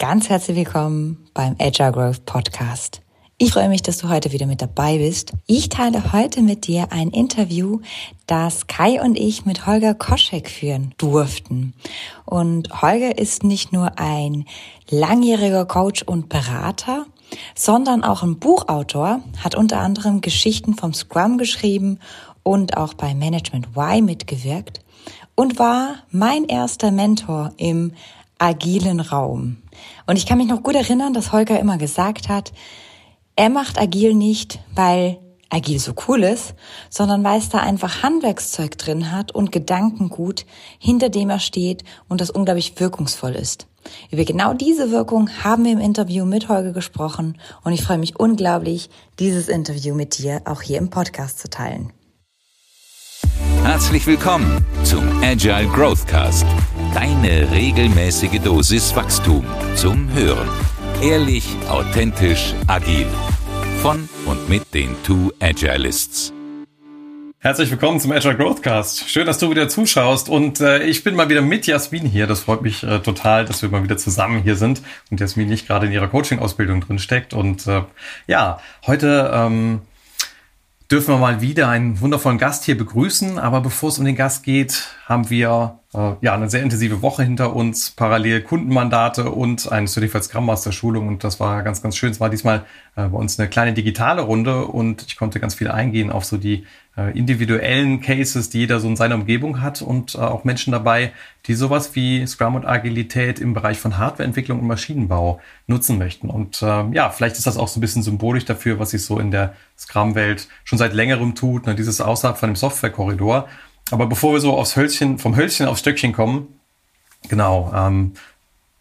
Ganz herzlich willkommen beim Agile Growth Podcast. Ich freue mich, dass du heute wieder mit dabei bist. Ich teile heute mit dir ein Interview, das Kai und ich mit Holger Koschek führen durften. Und Holger ist nicht nur ein langjähriger Coach und Berater, sondern auch ein Buchautor, hat unter anderem Geschichten vom Scrum geschrieben und auch bei Management Y mitgewirkt und war mein erster Mentor im agilen Raum. Und ich kann mich noch gut erinnern, dass Holger immer gesagt hat, er macht agil nicht, weil agil so cool ist, sondern weil es da einfach Handwerkszeug drin hat und Gedankengut, hinter dem er steht und das unglaublich wirkungsvoll ist. Über genau diese Wirkung haben wir im Interview mit Holger gesprochen und ich freue mich unglaublich, dieses Interview mit dir auch hier im Podcast zu teilen. Herzlich willkommen zum Agile Growth Cast. Deine regelmäßige Dosis Wachstum zum Hören. Ehrlich, authentisch, agil. Von und mit den Two Agilists. Herzlich willkommen zum Agile Growthcast. Schön, dass du wieder zuschaust und äh, ich bin mal wieder mit Jasmin hier. Das freut mich äh, total, dass wir mal wieder zusammen hier sind und Jasmin nicht gerade in ihrer Coaching-Ausbildung drin steckt. Und äh, ja, heute ähm, dürfen wir mal wieder einen wundervollen Gast hier begrüßen. Aber bevor es um den Gast geht, haben wir äh, ja eine sehr intensive Woche hinter uns, parallel Kundenmandate und eine Certified Scrum Master Schulung. Und das war ganz, ganz schön. Es war diesmal äh, bei uns eine kleine digitale Runde und ich konnte ganz viel eingehen auf so die äh, individuellen Cases, die jeder so in seiner Umgebung hat und äh, auch Menschen dabei, die sowas wie Scrum und Agilität im Bereich von Hardwareentwicklung und Maschinenbau nutzen möchten. Und äh, ja, vielleicht ist das auch so ein bisschen symbolisch dafür, was sich so in der Scrum-Welt schon seit längerem tut, ne, dieses außerhalb von dem Softwarekorridor. Aber bevor wir so aufs Hölzchen, vom Hölzchen aufs Stöckchen kommen, genau, ähm,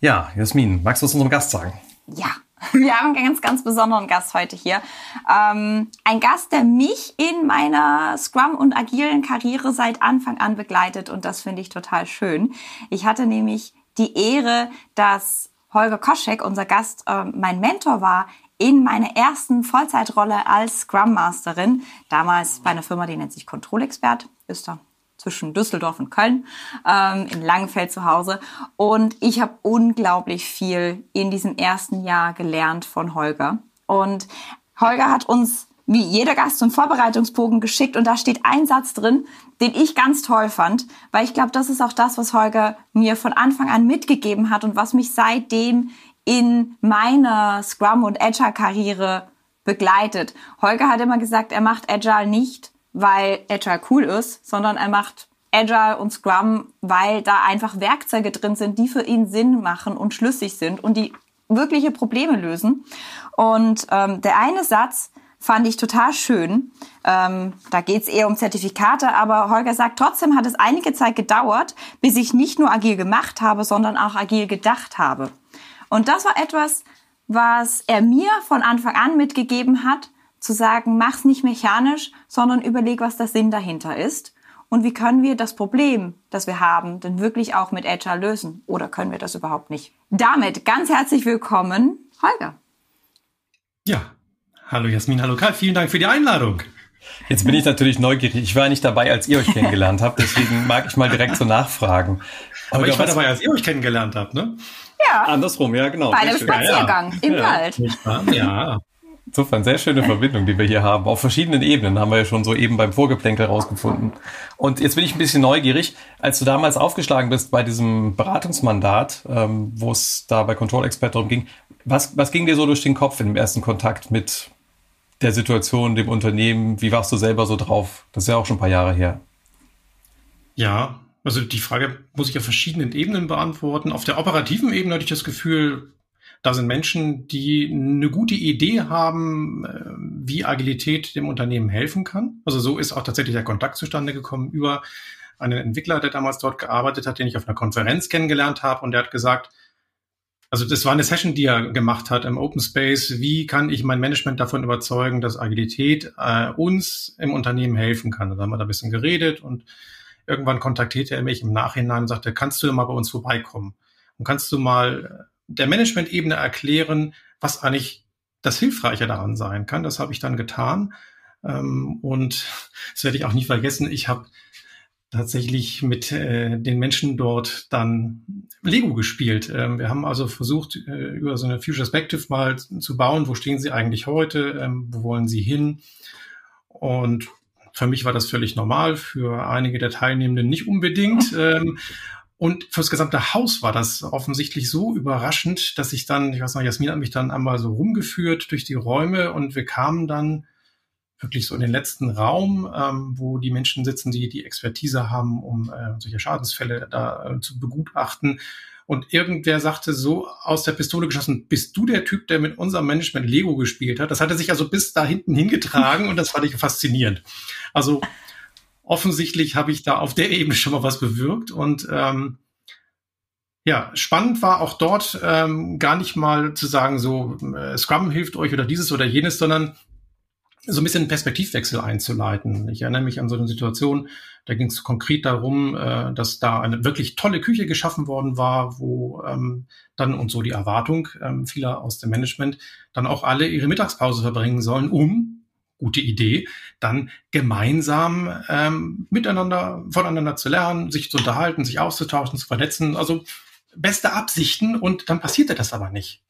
ja, Jasmin, magst du was unserem Gast sagen? Ja, Wir haben einen ganz, ganz besonderen Gast heute hier. Ähm, ein Gast, der mich in meiner Scrum- und agilen Karriere seit Anfang an begleitet und das finde ich total schön. Ich hatte nämlich die Ehre, dass Holger Koschek, unser Gast, äh, mein Mentor war in meiner ersten Vollzeitrolle als Scrum Masterin. Damals bei einer Firma, die nennt sich Control Expert. Ist da zwischen Düsseldorf und Köln, ähm, in Langenfeld zu Hause. Und ich habe unglaublich viel in diesem ersten Jahr gelernt von Holger. Und Holger hat uns wie jeder Gast zum Vorbereitungsbogen geschickt und da steht ein Satz drin, den ich ganz toll fand, weil ich glaube, das ist auch das, was Holger mir von Anfang an mitgegeben hat und was mich seitdem in meiner Scrum- und Agile-Karriere begleitet. Holger hat immer gesagt, er macht Agile nicht, weil Agile cool ist, sondern er macht Agile und Scrum, weil da einfach Werkzeuge drin sind, die für ihn Sinn machen und schlüssig sind und die wirkliche Probleme lösen. Und ähm, der eine Satz fand ich total schön. Ähm, da geht's eher um Zertifikate, aber Holger sagt, trotzdem hat es einige Zeit gedauert, bis ich nicht nur agil gemacht habe, sondern auch agil gedacht habe. Und das war etwas, was er mir von Anfang an mitgegeben hat, zu sagen, mach's nicht mechanisch, sondern überleg, was der Sinn dahinter ist. Und wie können wir das Problem, das wir haben, denn wirklich auch mit Agile lösen? Oder können wir das überhaupt nicht? Damit ganz herzlich willkommen, Holger. Ja, hallo Jasmin, hallo Karl, vielen Dank für die Einladung. Jetzt bin ich natürlich neugierig. Ich war nicht dabei, als ihr euch kennengelernt habt, deswegen mag ich mal direkt so nachfragen. Aber Oder ich war dabei, als ihr euch kennengelernt habt, ne? Ja. Andersrum, ja, genau. Bei einem Spaziergang ja, ja. im ja. Wald. Ja. Insofern sehr schöne Verbindung, die wir hier haben. Auf verschiedenen Ebenen haben wir ja schon so eben beim Vorgeplänkel rausgefunden. Und jetzt bin ich ein bisschen neugierig. Als du damals aufgeschlagen bist bei diesem Beratungsmandat, ähm, wo es da bei Control Expert darum ging, was, was ging dir so durch den Kopf im ersten Kontakt mit der Situation, dem Unternehmen? Wie warst du selber so drauf? Das ist ja auch schon ein paar Jahre her. Ja, also die Frage muss ich auf verschiedenen Ebenen beantworten. Auf der operativen Ebene hatte ich das Gefühl, da sind Menschen, die eine gute Idee haben, äh, wie Agilität dem Unternehmen helfen kann. Also so ist auch tatsächlich der Kontakt zustande gekommen über einen Entwickler, der damals dort gearbeitet hat, den ich auf einer Konferenz kennengelernt habe und der hat gesagt, also das war eine Session, die er gemacht hat im Open Space. Wie kann ich mein Management davon überzeugen, dass Agilität äh, uns im Unternehmen helfen kann? Da haben wir da ein bisschen geredet und irgendwann kontaktierte er mich im Nachhinein und sagte, kannst du mal bei uns vorbeikommen? Und kannst du mal der Management-Ebene erklären, was eigentlich das Hilfreiche daran sein kann. Das habe ich dann getan. Ähm, und das werde ich auch nie vergessen. Ich habe tatsächlich mit äh, den Menschen dort dann Lego gespielt. Ähm, wir haben also versucht, äh, über so eine Future Perspective mal zu bauen, wo stehen sie eigentlich heute, ähm, wo wollen sie hin. Und für mich war das völlig normal, für einige der Teilnehmenden nicht unbedingt. Ähm, und fürs gesamte Haus war das offensichtlich so überraschend, dass ich dann, ich weiß noch, Jasmin hat mich dann einmal so rumgeführt durch die Räume und wir kamen dann wirklich so in den letzten Raum, ähm, wo die Menschen sitzen, die die Expertise haben, um äh, solche Schadensfälle da äh, zu begutachten. Und irgendwer sagte so aus der Pistole geschossen, bist du der Typ, der mit unserem Management Lego gespielt hat? Das hatte sich also bis da hinten hingetragen und das fand ich faszinierend. Also offensichtlich habe ich da auf der Ebene schon mal was bewirkt und ähm, ja, spannend war auch dort ähm, gar nicht mal zu sagen, so äh, Scrum hilft euch oder dieses oder jenes, sondern so ein bisschen Perspektivwechsel einzuleiten. Ich erinnere mich an so eine Situation, da ging es konkret darum, äh, dass da eine wirklich tolle Küche geschaffen worden war, wo ähm, dann und so die Erwartung ähm, vieler aus dem Management dann auch alle ihre Mittagspause verbringen sollen, um gute Idee, dann gemeinsam ähm, miteinander, voneinander zu lernen, sich zu unterhalten, sich auszutauschen, zu vernetzen. Also beste Absichten und dann passierte das aber nicht.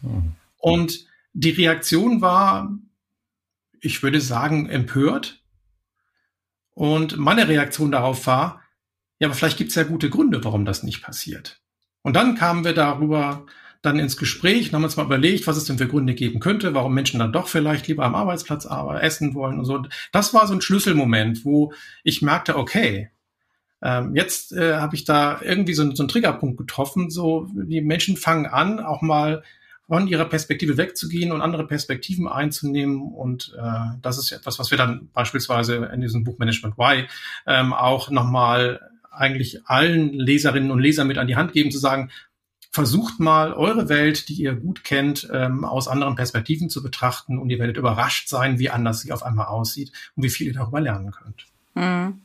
Hm. Und die Reaktion war, ich würde sagen, empört. Und meine Reaktion darauf war, ja, aber vielleicht gibt es ja gute Gründe, warum das nicht passiert. Und dann kamen wir darüber dann ins Gespräch und haben uns mal überlegt, was es denn für Gründe geben könnte, warum Menschen dann doch vielleicht lieber am Arbeitsplatz essen wollen und so. Das war so ein Schlüsselmoment, wo ich merkte, okay, ähm, jetzt äh, habe ich da irgendwie so, so einen Triggerpunkt getroffen. So, die Menschen fangen an, auch mal von ihrer Perspektive wegzugehen und andere Perspektiven einzunehmen. Und äh, das ist etwas, was wir dann beispielsweise in diesem Buch Management Y ähm, auch nochmal eigentlich allen Leserinnen und Lesern mit an die Hand geben, zu sagen, versucht mal eure Welt, die ihr gut kennt, ähm, aus anderen Perspektiven zu betrachten und ihr werdet überrascht sein, wie anders sie auf einmal aussieht und wie viel ihr darüber lernen könnt. Mhm.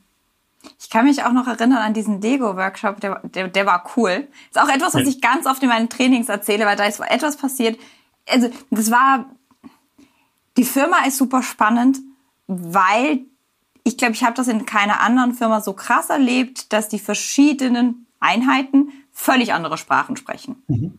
Ich kann mich auch noch erinnern an diesen Lego-Workshop, der, der, der war cool. Ist auch etwas, was ich ganz oft in meinen Trainings erzähle, weil da ist etwas passiert. Also, das war, die Firma ist super spannend, weil ich glaube, ich habe das in keiner anderen Firma so krass erlebt, dass die verschiedenen Einheiten völlig andere Sprachen sprechen. Mhm.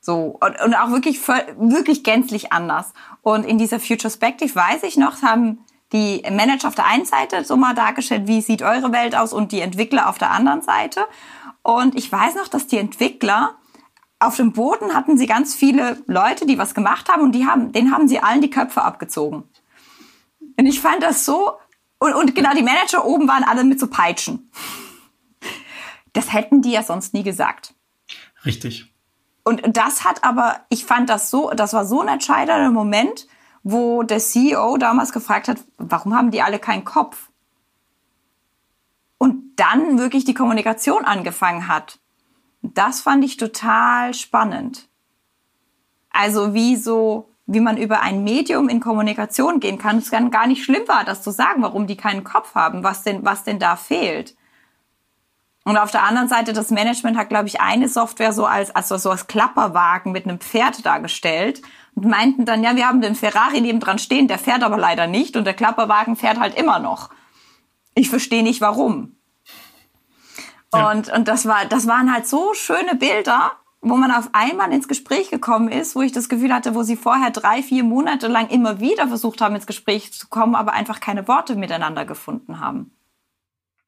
So, und, und auch wirklich, wirklich gänzlich anders. Und in dieser Future Perspective weiß ich noch, haben die Manager auf der einen Seite so mal dargestellt, wie sieht eure Welt aus und die Entwickler auf der anderen Seite. Und ich weiß noch, dass die Entwickler auf dem Boden hatten sie ganz viele Leute, die was gemacht haben und die haben, denen haben sie allen die Köpfe abgezogen. Und ich fand das so, und, und genau, die Manager oben waren alle mit so Peitschen. Das hätten die ja sonst nie gesagt. Richtig. Und das hat aber, ich fand das so, das war so ein entscheidender Moment, wo der CEO damals gefragt hat, warum haben die alle keinen Kopf? Und dann wirklich die Kommunikation angefangen hat. Das fand ich total spannend. Also wie so, wie man über ein Medium in Kommunikation gehen kann. Es dann gar nicht schlimm war, das zu sagen, warum die keinen Kopf haben, was denn, was denn da fehlt. Und auf der anderen Seite, das Management hat, glaube ich, eine Software so als, also so als Klapperwagen mit einem Pferd dargestellt und meinten dann, ja, wir haben den Ferrari nebendran stehen, der fährt aber leider nicht und der Klapperwagen fährt halt immer noch. Ich verstehe nicht warum. Ja. Und, und das war, das waren halt so schöne Bilder, wo man auf einmal ins Gespräch gekommen ist, wo ich das Gefühl hatte, wo sie vorher drei, vier Monate lang immer wieder versucht haben, ins Gespräch zu kommen, aber einfach keine Worte miteinander gefunden haben.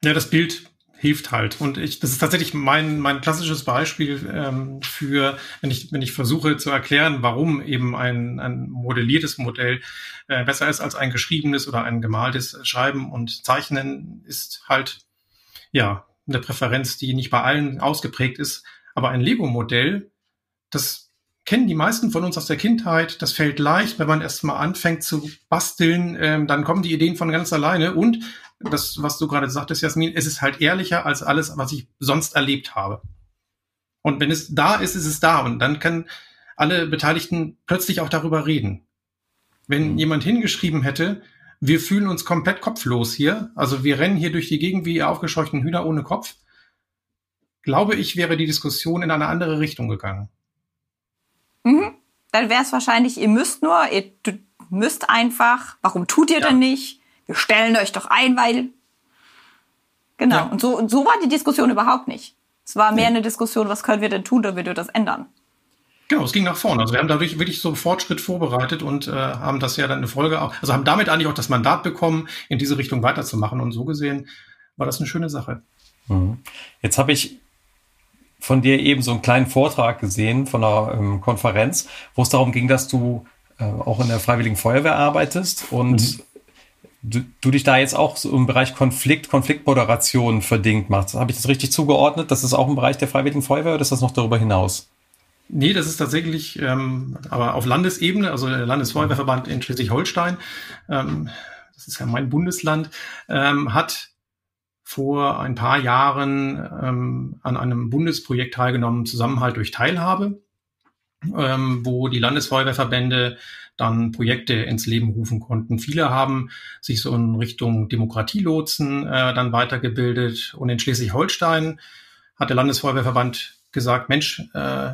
Ja, das Bild hilft halt. Und ich, das ist tatsächlich mein, mein klassisches Beispiel ähm, für, wenn ich, wenn ich versuche zu erklären, warum eben ein, ein modelliertes Modell äh, besser ist als ein geschriebenes oder ein gemaltes Schreiben und Zeichnen, ist halt, ja, eine Präferenz, die nicht bei allen ausgeprägt ist. Aber ein Lego-Modell, das kennen die meisten von uns aus der Kindheit. Das fällt leicht, wenn man erst mal anfängt zu basteln, ähm, dann kommen die Ideen von ganz alleine. Und das, was du gerade sagtest, Jasmin, es ist halt ehrlicher als alles, was ich sonst erlebt habe. Und wenn es da ist, ist es da. Und dann können alle Beteiligten plötzlich auch darüber reden. Wenn mhm. jemand hingeschrieben hätte, wir fühlen uns komplett kopflos hier, also wir rennen hier durch die Gegend wie aufgescheuchten Hühner ohne Kopf, glaube ich, wäre die Diskussion in eine andere Richtung gegangen. Mhm. Dann wäre es wahrscheinlich, ihr müsst nur, ihr müsst einfach, warum tut ihr ja. denn nicht? Wir stellen euch doch ein, weil. Genau. Ja. Und so, und so war die Diskussion überhaupt nicht. Es war mehr eine Diskussion, was können wir denn tun, damit wir das ändern. Genau, es ging nach vorne. Also wir haben dadurch wirklich so einen Fortschritt vorbereitet und äh, haben das ja dann eine Folge auch, also haben damit eigentlich auch das Mandat bekommen, in diese Richtung weiterzumachen. Und so gesehen war das eine schöne Sache. Mhm. Jetzt habe ich von dir eben so einen kleinen Vortrag gesehen von einer ähm, Konferenz, wo es darum ging, dass du äh, auch in der Freiwilligen Feuerwehr arbeitest und mhm. Du, du, dich da jetzt auch so im Bereich Konflikt, Konfliktmoderation verdingt machst. Habe ich das richtig zugeordnet? Das ist auch im Bereich der Freiwilligen Feuerwehr oder ist das noch darüber hinaus? Nee, das ist tatsächlich, ähm, aber auf Landesebene, also der Landesfeuerwehrverband in Schleswig-Holstein, ähm, das ist ja mein Bundesland, ähm, hat vor ein paar Jahren ähm, an einem Bundesprojekt teilgenommen, Zusammenhalt durch Teilhabe, ähm, wo die Landesfeuerwehrverbände dann Projekte ins Leben rufen konnten. Viele haben sich so in Richtung Demokratielotsen äh, dann weitergebildet und in Schleswig-Holstein hat der Landesfeuerwehrverband gesagt, Mensch, äh,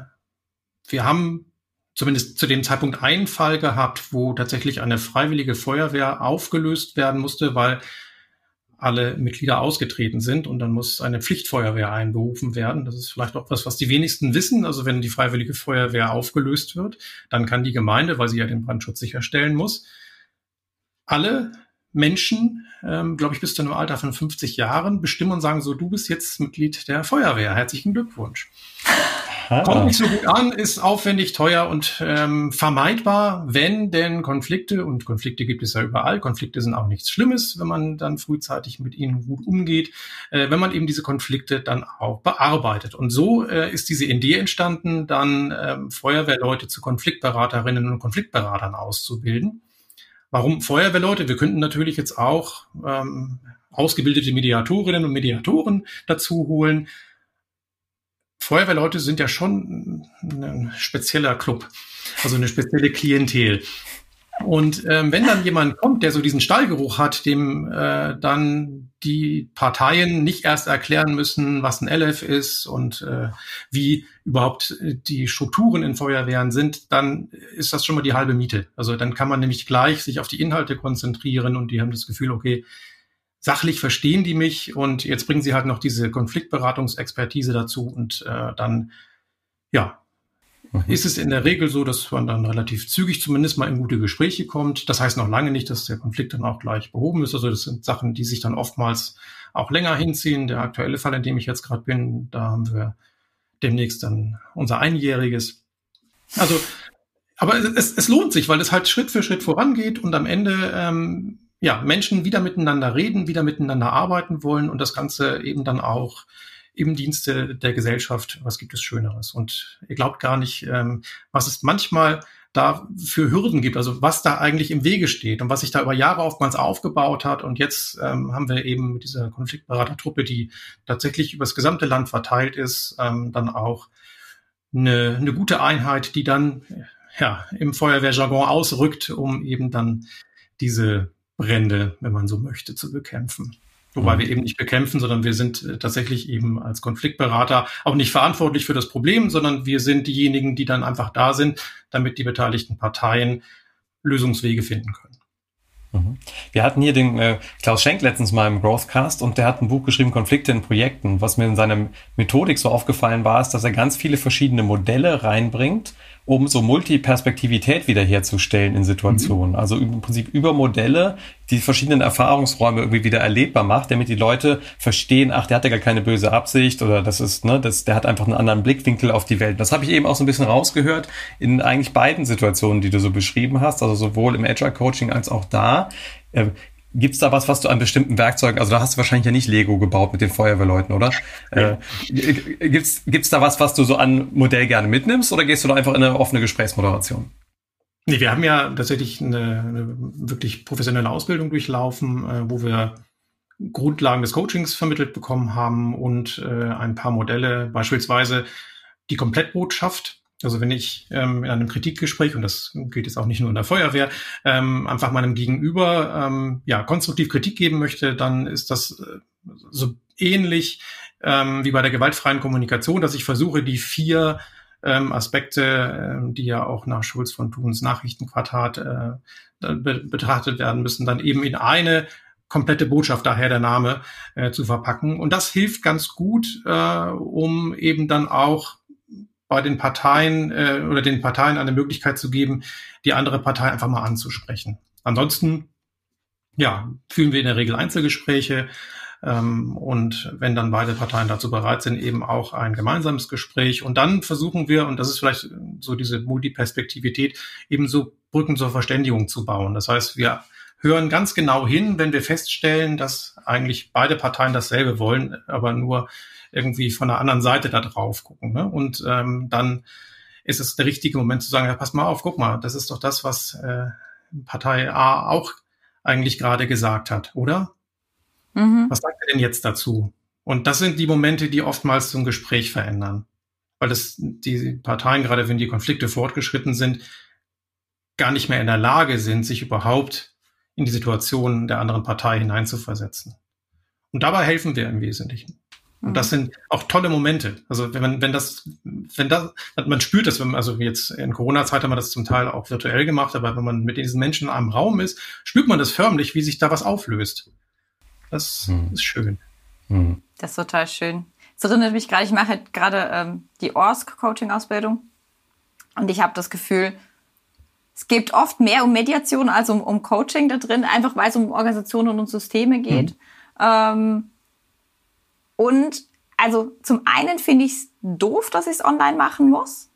wir haben zumindest zu dem Zeitpunkt einen Fall gehabt, wo tatsächlich eine freiwillige Feuerwehr aufgelöst werden musste, weil alle Mitglieder ausgetreten sind und dann muss eine Pflichtfeuerwehr einberufen werden. Das ist vielleicht auch was, was die wenigsten wissen. Also wenn die freiwillige Feuerwehr aufgelöst wird, dann kann die Gemeinde, weil sie ja den Brandschutz sicherstellen muss, alle Menschen, ähm, glaube ich, bis zu einem Alter von 50 Jahren bestimmen und sagen so, du bist jetzt Mitglied der Feuerwehr. Herzlichen Glückwunsch. Kommt nicht so gut an, ist aufwendig, teuer und ähm, vermeidbar, wenn denn Konflikte, und Konflikte gibt es ja überall, Konflikte sind auch nichts Schlimmes, wenn man dann frühzeitig mit ihnen gut umgeht, äh, wenn man eben diese Konflikte dann auch bearbeitet. Und so äh, ist diese Idee entstanden, dann ähm, Feuerwehrleute zu Konfliktberaterinnen und Konfliktberatern auszubilden. Warum Feuerwehrleute? Wir könnten natürlich jetzt auch ähm, ausgebildete Mediatorinnen und Mediatoren dazu holen. Feuerwehrleute sind ja schon ein spezieller Club, also eine spezielle Klientel. Und ähm, wenn dann jemand kommt, der so diesen Stallgeruch hat, dem äh, dann die Parteien nicht erst erklären müssen, was ein LF ist und äh, wie überhaupt die Strukturen in Feuerwehren sind, dann ist das schon mal die halbe Miete. Also dann kann man nämlich gleich sich auf die Inhalte konzentrieren und die haben das Gefühl, okay, sachlich verstehen die mich und jetzt bringen sie halt noch diese Konfliktberatungsexpertise dazu und äh, dann, ja, mhm. ist es in der Regel so, dass man dann relativ zügig zumindest mal in gute Gespräche kommt. Das heißt noch lange nicht, dass der Konflikt dann auch gleich behoben ist. Also das sind Sachen, die sich dann oftmals auch länger hinziehen. Der aktuelle Fall, in dem ich jetzt gerade bin, da haben wir demnächst dann unser Einjähriges. Also, aber es, es lohnt sich, weil es halt Schritt für Schritt vorangeht und am Ende ähm, ja, Menschen wieder miteinander reden, wieder miteinander arbeiten wollen und das Ganze eben dann auch im Dienste der Gesellschaft. Was gibt es Schöneres? Und ihr glaubt gar nicht, ähm, was es manchmal da für Hürden gibt, also was da eigentlich im Wege steht und was sich da über Jahre oftmals aufgebaut hat. Und jetzt ähm, haben wir eben mit dieser Konfliktberatertruppe, die tatsächlich übers gesamte Land verteilt ist, ähm, dann auch eine, eine gute Einheit, die dann ja im Feuerwehrjargon ausrückt, um eben dann diese Brände, wenn man so möchte, zu bekämpfen. Wobei mhm. wir eben nicht bekämpfen, sondern wir sind äh, tatsächlich eben als Konfliktberater auch nicht verantwortlich für das Problem, sondern wir sind diejenigen, die dann einfach da sind, damit die beteiligten Parteien Lösungswege finden können. Mhm. Wir hatten hier den äh, Klaus Schenk letztens mal im Growthcast und der hat ein Buch geschrieben, Konflikte in Projekten. Was mir in seiner Methodik so aufgefallen war, ist, dass er ganz viele verschiedene Modelle reinbringt um so Multiperspektivität wiederherzustellen in Situationen. Mhm. Also im Prinzip über Modelle die verschiedenen Erfahrungsräume irgendwie wieder erlebbar macht, damit die Leute verstehen, ach, der hat ja gar keine böse Absicht oder das ist, ne, das, der hat einfach einen anderen Blickwinkel auf die Welt. Das habe ich eben auch so ein bisschen rausgehört in eigentlich beiden Situationen, die du so beschrieben hast, also sowohl im Agile Coaching als auch da. Gibt's da was, was du an bestimmten Werkzeugen, also da hast du wahrscheinlich ja nicht Lego gebaut mit den Feuerwehrleuten, oder? Äh, gibt's, gibt's da was, was du so an Modell gerne mitnimmst oder gehst du da einfach in eine offene Gesprächsmoderation? Nee, wir haben ja tatsächlich eine, eine wirklich professionelle Ausbildung durchlaufen, äh, wo wir Grundlagen des Coachings vermittelt bekommen haben und äh, ein paar Modelle, beispielsweise die Komplettbotschaft, also wenn ich ähm, in einem Kritikgespräch, und das gilt jetzt auch nicht nur in der Feuerwehr, ähm, einfach meinem Gegenüber ähm, ja, konstruktiv Kritik geben möchte, dann ist das äh, so ähnlich ähm, wie bei der gewaltfreien Kommunikation, dass ich versuche, die vier ähm, Aspekte, ähm, die ja auch nach Schulz von Thuns Nachrichtenquartat äh, be betrachtet werden müssen, dann eben in eine komplette Botschaft, daher der Name, äh, zu verpacken. Und das hilft ganz gut, äh, um eben dann auch bei den Parteien äh, oder den Parteien eine Möglichkeit zu geben, die andere Partei einfach mal anzusprechen. Ansonsten, ja, führen wir in der Regel Einzelgespräche ähm, und wenn dann beide Parteien dazu bereit sind, eben auch ein gemeinsames Gespräch. Und dann versuchen wir, und das ist vielleicht so diese Multiperspektivität, eben so Brücken zur Verständigung zu bauen. Das heißt, wir hören ganz genau hin, wenn wir feststellen, dass eigentlich beide Parteien dasselbe wollen, aber nur irgendwie von der anderen Seite da drauf gucken. Ne? Und ähm, dann ist es der richtige Moment zu sagen, ja, pass mal auf, guck mal, das ist doch das, was äh, Partei A auch eigentlich gerade gesagt hat, oder? Mhm. Was sagt er denn jetzt dazu? Und das sind die Momente, die oftmals ein Gespräch verändern. Weil das, die Parteien, gerade wenn die Konflikte fortgeschritten sind, gar nicht mehr in der Lage sind, sich überhaupt in die Situation der anderen Partei hineinzuversetzen. Und dabei helfen wir im Wesentlichen. Und das mhm. sind auch tolle Momente. Also wenn, wenn das, wenn das, man spürt das, wenn man, also jetzt in Corona-Zeit haben wir das zum Teil auch virtuell gemacht, aber wenn man mit diesen Menschen in einem Raum ist, spürt man das förmlich, wie sich da was auflöst. Das hm. ist schön. Hm. Das ist total schön. Es erinnert mich gerade, ich mache gerade ähm, die ORSC-Coaching-Ausbildung und ich habe das Gefühl, es geht oft mehr um Mediation als um, um Coaching da drin, einfach weil es um Organisationen und Systeme geht. Mhm. Ähm, und also zum einen finde ich es doof, dass ich es online machen muss.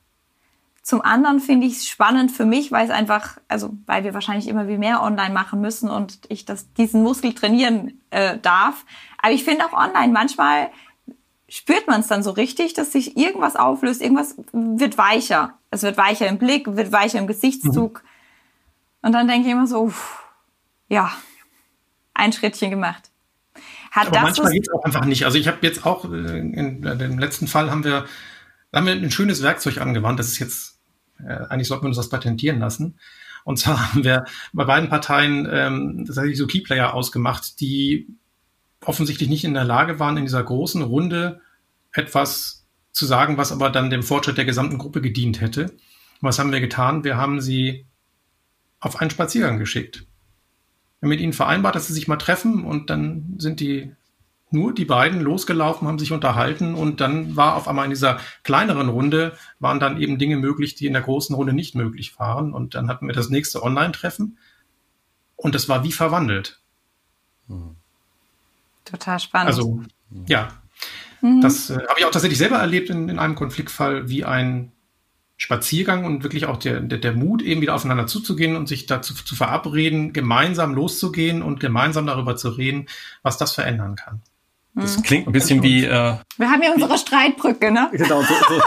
Zum anderen finde ich es spannend für mich, weil es einfach, also weil wir wahrscheinlich immer wie mehr online machen müssen und ich das, diesen Muskel trainieren äh, darf. Aber ich finde auch online manchmal spürt man es dann so richtig, dass sich irgendwas auflöst, irgendwas wird weicher. Es wird weicher im Blick, wird weicher im Gesichtszug. Mhm. Und dann denke ich immer so, uff, ja, ein Schrittchen gemacht. Hat Aber manchmal geht es auch einfach nicht. Also ich habe jetzt auch, äh, in, dem letzten Fall haben wir, haben wir ein schönes Werkzeug angewandt. Das ist jetzt, äh, eigentlich sollten wir uns das patentieren lassen. Und zwar haben wir bei beiden Parteien ähm, tatsächlich so Keyplayer ausgemacht, die offensichtlich nicht in der Lage waren, in dieser großen Runde etwas zu sagen, was aber dann dem Fortschritt der gesamten Gruppe gedient hätte. was haben wir getan? Wir haben sie auf einen Spaziergang geschickt. Wir haben mit ihnen vereinbart, dass sie sich mal treffen und dann sind die nur die beiden losgelaufen, haben sich unterhalten und dann war auf einmal in dieser kleineren Runde waren dann eben Dinge möglich, die in der großen Runde nicht möglich waren und dann hatten wir das nächste Online-Treffen und das war wie verwandelt. Mhm. Total spannend. Also, ja. Mhm. Das äh, habe ich auch tatsächlich selber erlebt in, in einem Konfliktfall, wie ein Spaziergang und wirklich auch der, der, der Mut, eben wieder aufeinander zuzugehen und sich dazu zu verabreden, gemeinsam loszugehen und gemeinsam darüber zu reden, was das verändern kann. Das mhm. klingt ein bisschen wie. Äh, wir haben ja unsere wie, Streitbrücke, ne? Genau, so, so.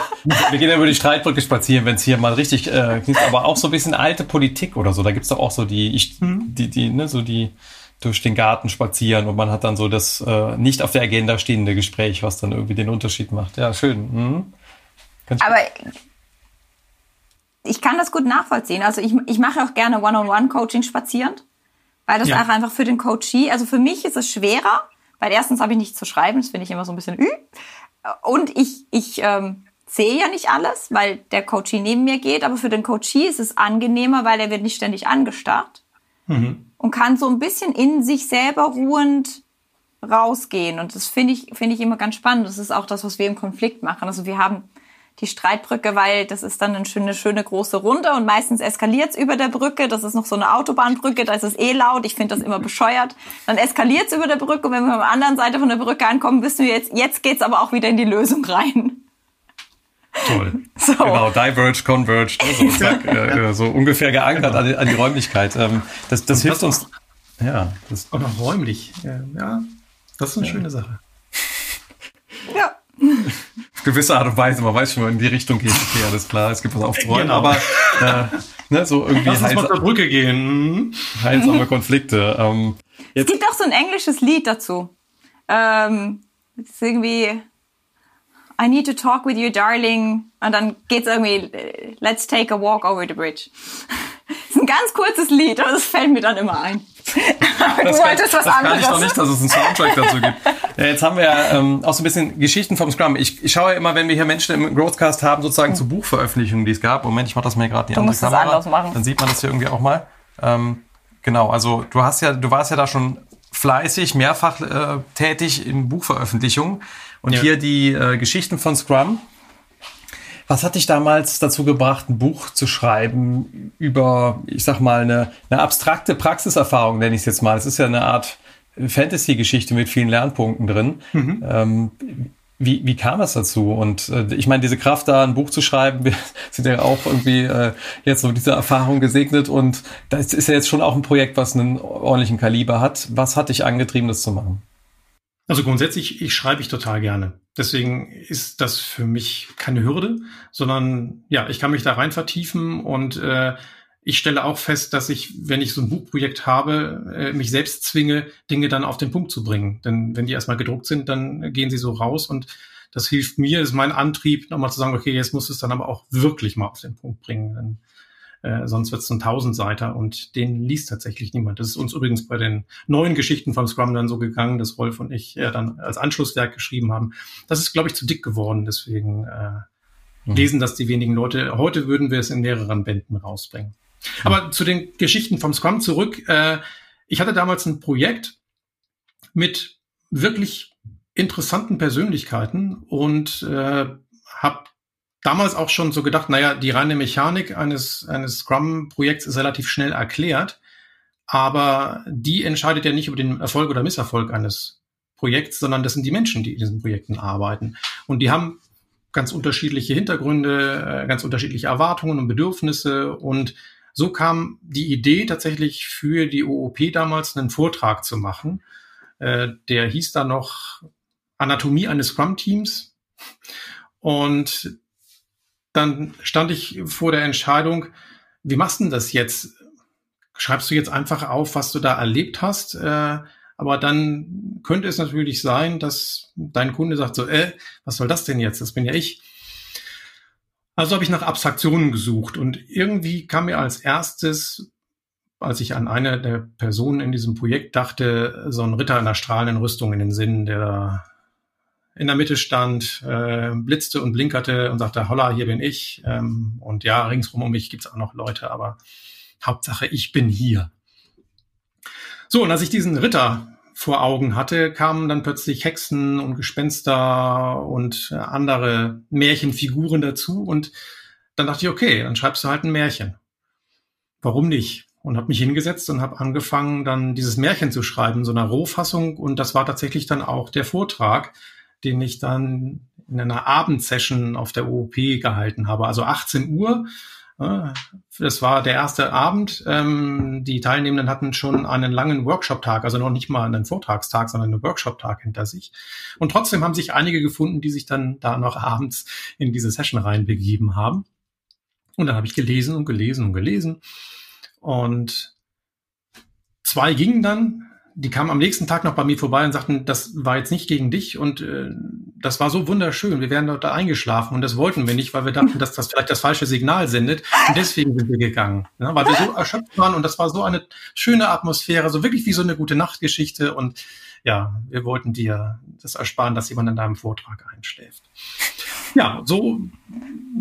wir gehen ja über die Streitbrücke spazieren, wenn es hier mal richtig äh, klingt, aber auch so ein bisschen alte Politik oder so. Da gibt's doch auch so die, ich, mhm. die, die, ne, so die durch den Garten spazieren und man hat dann so das äh, nicht auf der Agenda stehende Gespräch, was dann irgendwie den Unterschied macht. Ja, schön. Mhm. Aber ich kann das gut nachvollziehen. Also ich, ich mache auch gerne One-on-One-Coaching spazierend, weil das ja. auch einfach für den Coachee, also für mich ist es schwerer, weil erstens habe ich nichts zu schreiben, das finde ich immer so ein bisschen ü. Und ich, ich ähm, sehe ja nicht alles, weil der Coachee neben mir geht, aber für den Coachee ist es angenehmer, weil er wird nicht ständig angestarrt. Mhm und kann so ein bisschen in sich selber ruhend rausgehen. Und das finde ich, finde ich immer ganz spannend. Das ist auch das, was wir im Konflikt machen. Also wir haben die Streitbrücke, weil das ist dann eine schöne, schöne große Runde und meistens eskaliert es über der Brücke. Das ist noch so eine Autobahnbrücke, da ist es eh laut. Ich finde das immer bescheuert. Dann eskaliert es über der Brücke und wenn wir auf der anderen Seite von der Brücke ankommen, wissen wir jetzt, jetzt geht's aber auch wieder in die Lösung rein. Toll. So. Genau, Diverge, Converge, ne, so, zack, äh, so ungefähr geankert an die, an die Räumlichkeit. Ähm, das das hilft uns. Ja, das auch noch räumlich. Ja, das ist eine ja. schöne Sache. Ja. Gewisse Art und Weise, man weiß schon, in die Richtung geht. Okay, alles klar, es gibt was aufzuräumen, genau. aber äh, ne, so irgendwie Lass uns mal zur Brücke gehen. Heilsame Konflikte. Ähm, es gibt auch so ein englisches Lied dazu. Ähm, das ist irgendwie I need to talk with you, darling. Und dann geht's irgendwie, let's take a walk over the bridge. Ein ganz kurzes Lied, aber das fällt mir dann immer ein. du das wolltest was das anderes. Das kann ich doch nicht, dass es einen Soundtrack dazu gibt. Ja, jetzt haben wir ja ähm, auch so ein bisschen Geschichten vom Scrum. Ich, ich schaue ja immer, wenn wir hier Menschen im Growthcast haben, sozusagen zu Buchveröffentlichungen, die es gab. Moment, ich mache das mir gerade die du andere Kamera. Dann sieht man das hier irgendwie auch mal. Ähm, genau, also du hast ja, du warst ja da schon fleißig, mehrfach äh, tätig in Buchveröffentlichungen. Und ja. hier die äh, Geschichten von Scrum. Was hat dich damals dazu gebracht, ein Buch zu schreiben über, ich sag mal, eine, eine abstrakte Praxiserfahrung, nenne ich es jetzt mal. Es ist ja eine Art Fantasy-Geschichte mit vielen Lernpunkten drin. Mhm. Ähm, wie, wie kam es dazu? Und äh, ich meine, diese Kraft da, ein Buch zu schreiben, wir sind ja auch irgendwie äh, jetzt so mit dieser Erfahrung gesegnet und das ist ja jetzt schon auch ein Projekt, was einen ordentlichen Kaliber hat. Was hat dich angetrieben, das zu machen? Also grundsätzlich, ich schreibe ich total gerne. Deswegen ist das für mich keine Hürde, sondern ja, ich kann mich da rein vertiefen und äh, ich stelle auch fest, dass ich, wenn ich so ein Buchprojekt habe, äh, mich selbst zwinge, Dinge dann auf den Punkt zu bringen. Denn wenn die erstmal gedruckt sind, dann gehen sie so raus und das hilft mir, ist mein Antrieb, nochmal zu sagen, okay, jetzt muss es dann aber auch wirklich mal auf den Punkt bringen. Denn, äh, sonst wird es ein Tausendseiter und den liest tatsächlich niemand. Das ist uns übrigens bei den neuen Geschichten von Scrum dann so gegangen, dass Rolf und ich äh, dann als Anschlusswerk geschrieben haben. Das ist, glaube ich, zu dick geworden, deswegen äh, mhm. lesen das die wenigen Leute. Heute würden wir es in mehreren Bänden rausbringen. Aber zu den Geschichten vom Scrum zurück. Äh, ich hatte damals ein Projekt mit wirklich interessanten Persönlichkeiten und äh, habe damals auch schon so gedacht, naja, die reine Mechanik eines, eines Scrum-Projekts ist relativ schnell erklärt, aber die entscheidet ja nicht über den Erfolg oder Misserfolg eines Projekts, sondern das sind die Menschen, die in diesen Projekten arbeiten. Und die haben ganz unterschiedliche Hintergründe, äh, ganz unterschiedliche Erwartungen und Bedürfnisse und so kam die Idee tatsächlich für die OOP damals einen Vortrag zu machen. Äh, der hieß da noch Anatomie eines Scrum-Teams. Und dann stand ich vor der Entscheidung, wie machst du denn das jetzt? Schreibst du jetzt einfach auf, was du da erlebt hast? Äh, aber dann könnte es natürlich sein, dass dein Kunde sagt so, äh, was soll das denn jetzt? Das bin ja ich. Also habe ich nach Abstraktionen gesucht und irgendwie kam mir als erstes, als ich an eine der Personen in diesem Projekt dachte, so ein Ritter in der strahlenden Rüstung in den Sinn, der in der Mitte stand, äh, blitzte und blinkerte und sagte, holla, hier bin ich. Ähm, und ja, ringsrum um mich gibt's auch noch Leute, aber Hauptsache, ich bin hier. So, und als ich diesen Ritter vor Augen hatte, kamen dann plötzlich Hexen und Gespenster und äh, andere Märchenfiguren dazu und dann dachte ich, okay, dann schreibst du halt ein Märchen. Warum nicht? Und habe mich hingesetzt und habe angefangen, dann dieses Märchen zu schreiben, so einer Rohfassung. Und das war tatsächlich dann auch der Vortrag, den ich dann in einer Abendsession auf der OOP gehalten habe. Also 18 Uhr das war der erste Abend. Ähm, die Teilnehmenden hatten schon einen langen Workshop-Tag, also noch nicht mal einen Vortragstag, sondern einen Workshop-Tag hinter sich. Und trotzdem haben sich einige gefunden, die sich dann da noch abends in diese Session reinbegeben haben. Und dann habe ich gelesen und gelesen und gelesen. Und zwei gingen dann die kamen am nächsten Tag noch bei mir vorbei und sagten, das war jetzt nicht gegen dich und äh, das war so wunderschön. Wir wären dort da eingeschlafen und das wollten wir nicht, weil wir dachten, dass das vielleicht das falsche Signal sendet. Und deswegen sind wir gegangen, ja, weil wir so erschöpft waren und das war so eine schöne Atmosphäre, so wirklich wie so eine gute Nachtgeschichte und ja, wir wollten dir das ersparen, dass jemand in deinem Vortrag einschläft. Ja, so,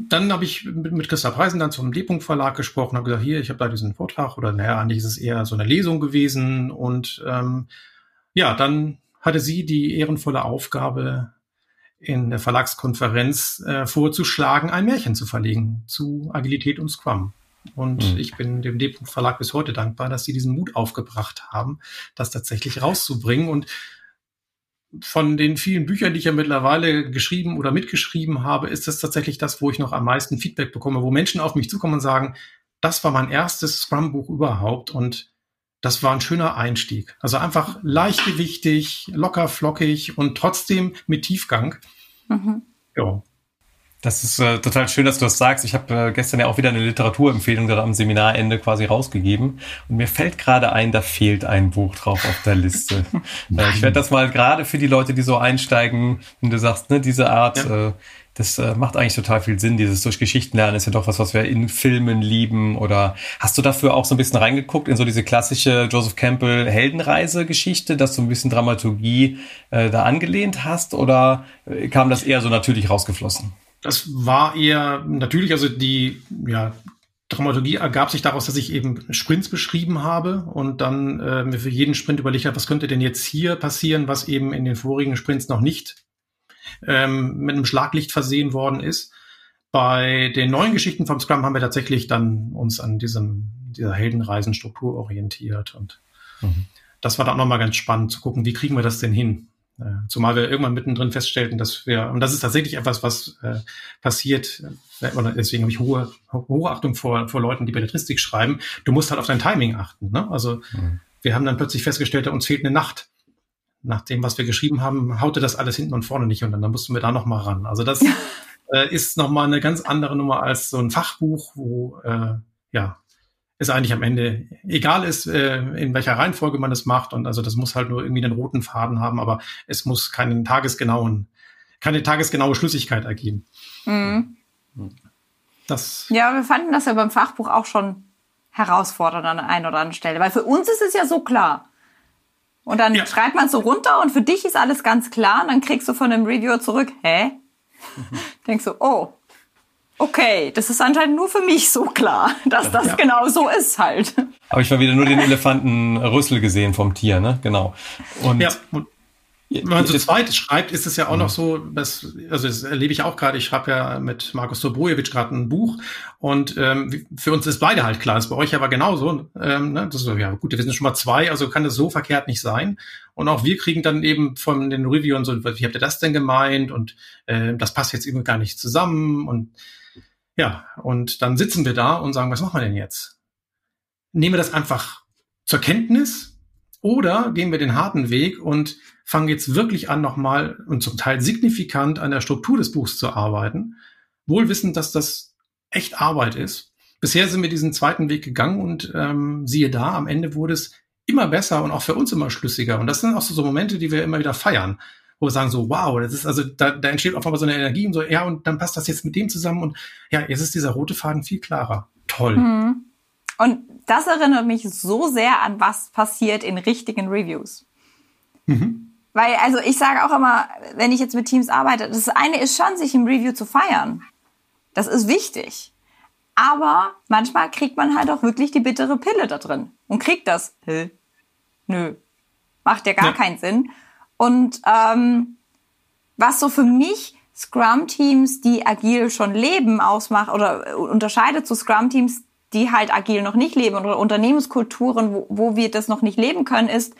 dann habe ich mit, mit Christa Preisen dann zum D-Punkt Verlag gesprochen, habe gesagt, hier, ich habe da diesen Vortrag oder naja, eigentlich ist es eher so eine Lesung gewesen und ähm, ja, dann hatte sie die ehrenvolle Aufgabe, in der Verlagskonferenz äh, vorzuschlagen, ein Märchen zu verlegen zu Agilität und Scrum. Und mhm. ich bin dem D-Punkt Verlag bis heute dankbar, dass sie diesen Mut aufgebracht haben, das tatsächlich rauszubringen. Und von den vielen Büchern, die ich ja mittlerweile geschrieben oder mitgeschrieben habe, ist es tatsächlich das, wo ich noch am meisten Feedback bekomme, wo Menschen auf mich zukommen und sagen, das war mein erstes Scrum-Buch überhaupt und das war ein schöner Einstieg. Also einfach leichtgewichtig, locker flockig und trotzdem mit Tiefgang. Mhm. Ja. Das ist äh, total schön, dass du das sagst. Ich habe äh, gestern ja auch wieder eine Literaturempfehlung da am Seminarende quasi rausgegeben. Und mir fällt gerade ein, da fehlt ein Buch drauf auf der Liste. äh, ich werde das mal gerade für die Leute, die so einsteigen, und du sagst, ne, diese Art, ja. äh, das äh, macht eigentlich total viel Sinn. Dieses durch Geschichten lernen ist ja doch was, was wir in Filmen lieben. Oder hast du dafür auch so ein bisschen reingeguckt in so diese klassische Joseph Campbell Heldenreise-Geschichte, dass du ein bisschen Dramaturgie äh, da angelehnt hast? Oder äh, kam das eher so natürlich rausgeflossen? Das war eher natürlich, also die, ja, Dramaturgie ergab sich daraus, dass ich eben Sprints beschrieben habe und dann äh, mir für jeden Sprint überlegt habe, was könnte denn jetzt hier passieren, was eben in den vorigen Sprints noch nicht ähm, mit einem Schlaglicht versehen worden ist. Bei den neuen Geschichten vom Scrum haben wir tatsächlich dann uns an diesem, dieser Heldenreisenstruktur orientiert und mhm. das war dann auch nochmal ganz spannend zu gucken, wie kriegen wir das denn hin? Äh, zumal wir irgendwann mittendrin feststellten, dass wir, und das ist tatsächlich etwas, was äh, passiert, äh, oder deswegen habe ich hohe, hohe Achtung vor, vor Leuten, die Belletristik schreiben, du musst halt auf dein Timing achten. Ne? Also mhm. wir haben dann plötzlich festgestellt, uns fehlt eine Nacht. Nach dem, was wir geschrieben haben, haute das alles hinten und vorne nicht und dann, dann mussten wir da nochmal ran. Also das äh, ist nochmal eine ganz andere Nummer als so ein Fachbuch, wo äh, ja es eigentlich am Ende egal ist, äh, in welcher Reihenfolge man es macht. Und also das muss halt nur irgendwie einen roten Faden haben, aber es muss keinen tagesgenauen, keine tagesgenaue Schlüssigkeit ergeben. Mhm. Das ja, wir fanden das ja beim Fachbuch auch schon herausfordernd an einer oder anderen Stelle, weil für uns ist es ja so klar. Und dann ja. schreibt man es so runter und für dich ist alles ganz klar und dann kriegst du von dem Reviewer zurück, hä? Mhm. Denkst du, oh, okay, das ist anscheinend nur für mich so klar, dass das ja. genau so ist halt. Aber ich war wieder nur den Elefantenrüssel gesehen vom Tier, ne? Genau. Und ja. Wenn man zu zweit schreibt, ist es ja auch noch so, dass, also das erlebe ich auch gerade, ich schreibe ja mit Markus Dobrojewitsch gerade ein Buch und ähm, für uns ist beide halt klar, ist bei euch aber genauso. Ähm, ne? Das ist ja gut, wir sind schon mal zwei, also kann das so verkehrt nicht sein. Und auch wir kriegen dann eben von den Reviewern so, wie habt ihr das denn gemeint? Und äh, das passt jetzt eben gar nicht zusammen. Und ja, und dann sitzen wir da und sagen, was machen wir denn jetzt? Nehmen wir das einfach zur Kenntnis oder gehen wir den harten Weg und fangen jetzt wirklich an, nochmal und zum Teil signifikant an der Struktur des Buchs zu arbeiten, wohl wissend, dass das echt Arbeit ist. Bisher sind wir diesen zweiten Weg gegangen und ähm, siehe da, am Ende wurde es immer besser und auch für uns immer schlüssiger. Und das sind auch so, so Momente, die wir immer wieder feiern wo wir sagen so, wow, das ist also, da, da entsteht auf einmal so eine Energie und so, ja, und dann passt das jetzt mit dem zusammen und ja, jetzt ist dieser rote Faden viel klarer. Toll. Mhm. Und das erinnert mich so sehr an, was passiert in richtigen Reviews. Mhm. Weil, also ich sage auch immer, wenn ich jetzt mit Teams arbeite, das eine ist schon, sich im Review zu feiern. Das ist wichtig. Aber manchmal kriegt man halt auch wirklich die bittere Pille da drin und kriegt das. Hä? Nö. Macht ja gar ja. keinen Sinn. Und ähm, was so für mich Scrum-Teams, die agil schon leben, ausmacht oder unterscheidet zu Scrum-Teams, die halt agil noch nicht leben oder Unternehmenskulturen, wo, wo wir das noch nicht leben können, ist,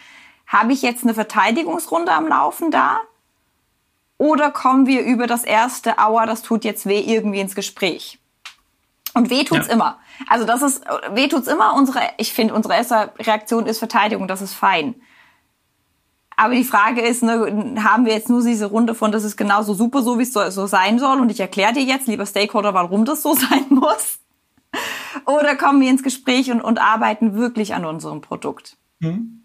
habe ich jetzt eine Verteidigungsrunde am Laufen da? Oder kommen wir über das erste Aua, das tut jetzt weh, irgendwie ins Gespräch? Und weh tut's ja. immer. Also das ist, weh tut's immer. Unsere, ich finde, unsere erste Reaktion ist Verteidigung, das ist fein. Aber die Frage ist, ne, haben wir jetzt nur diese Runde von, das ist genauso super, so wie es so, so sein soll und ich erkläre dir jetzt, lieber Stakeholder, warum das so sein muss? Oder kommen wir ins Gespräch und, und arbeiten wirklich an unserem Produkt? Mhm.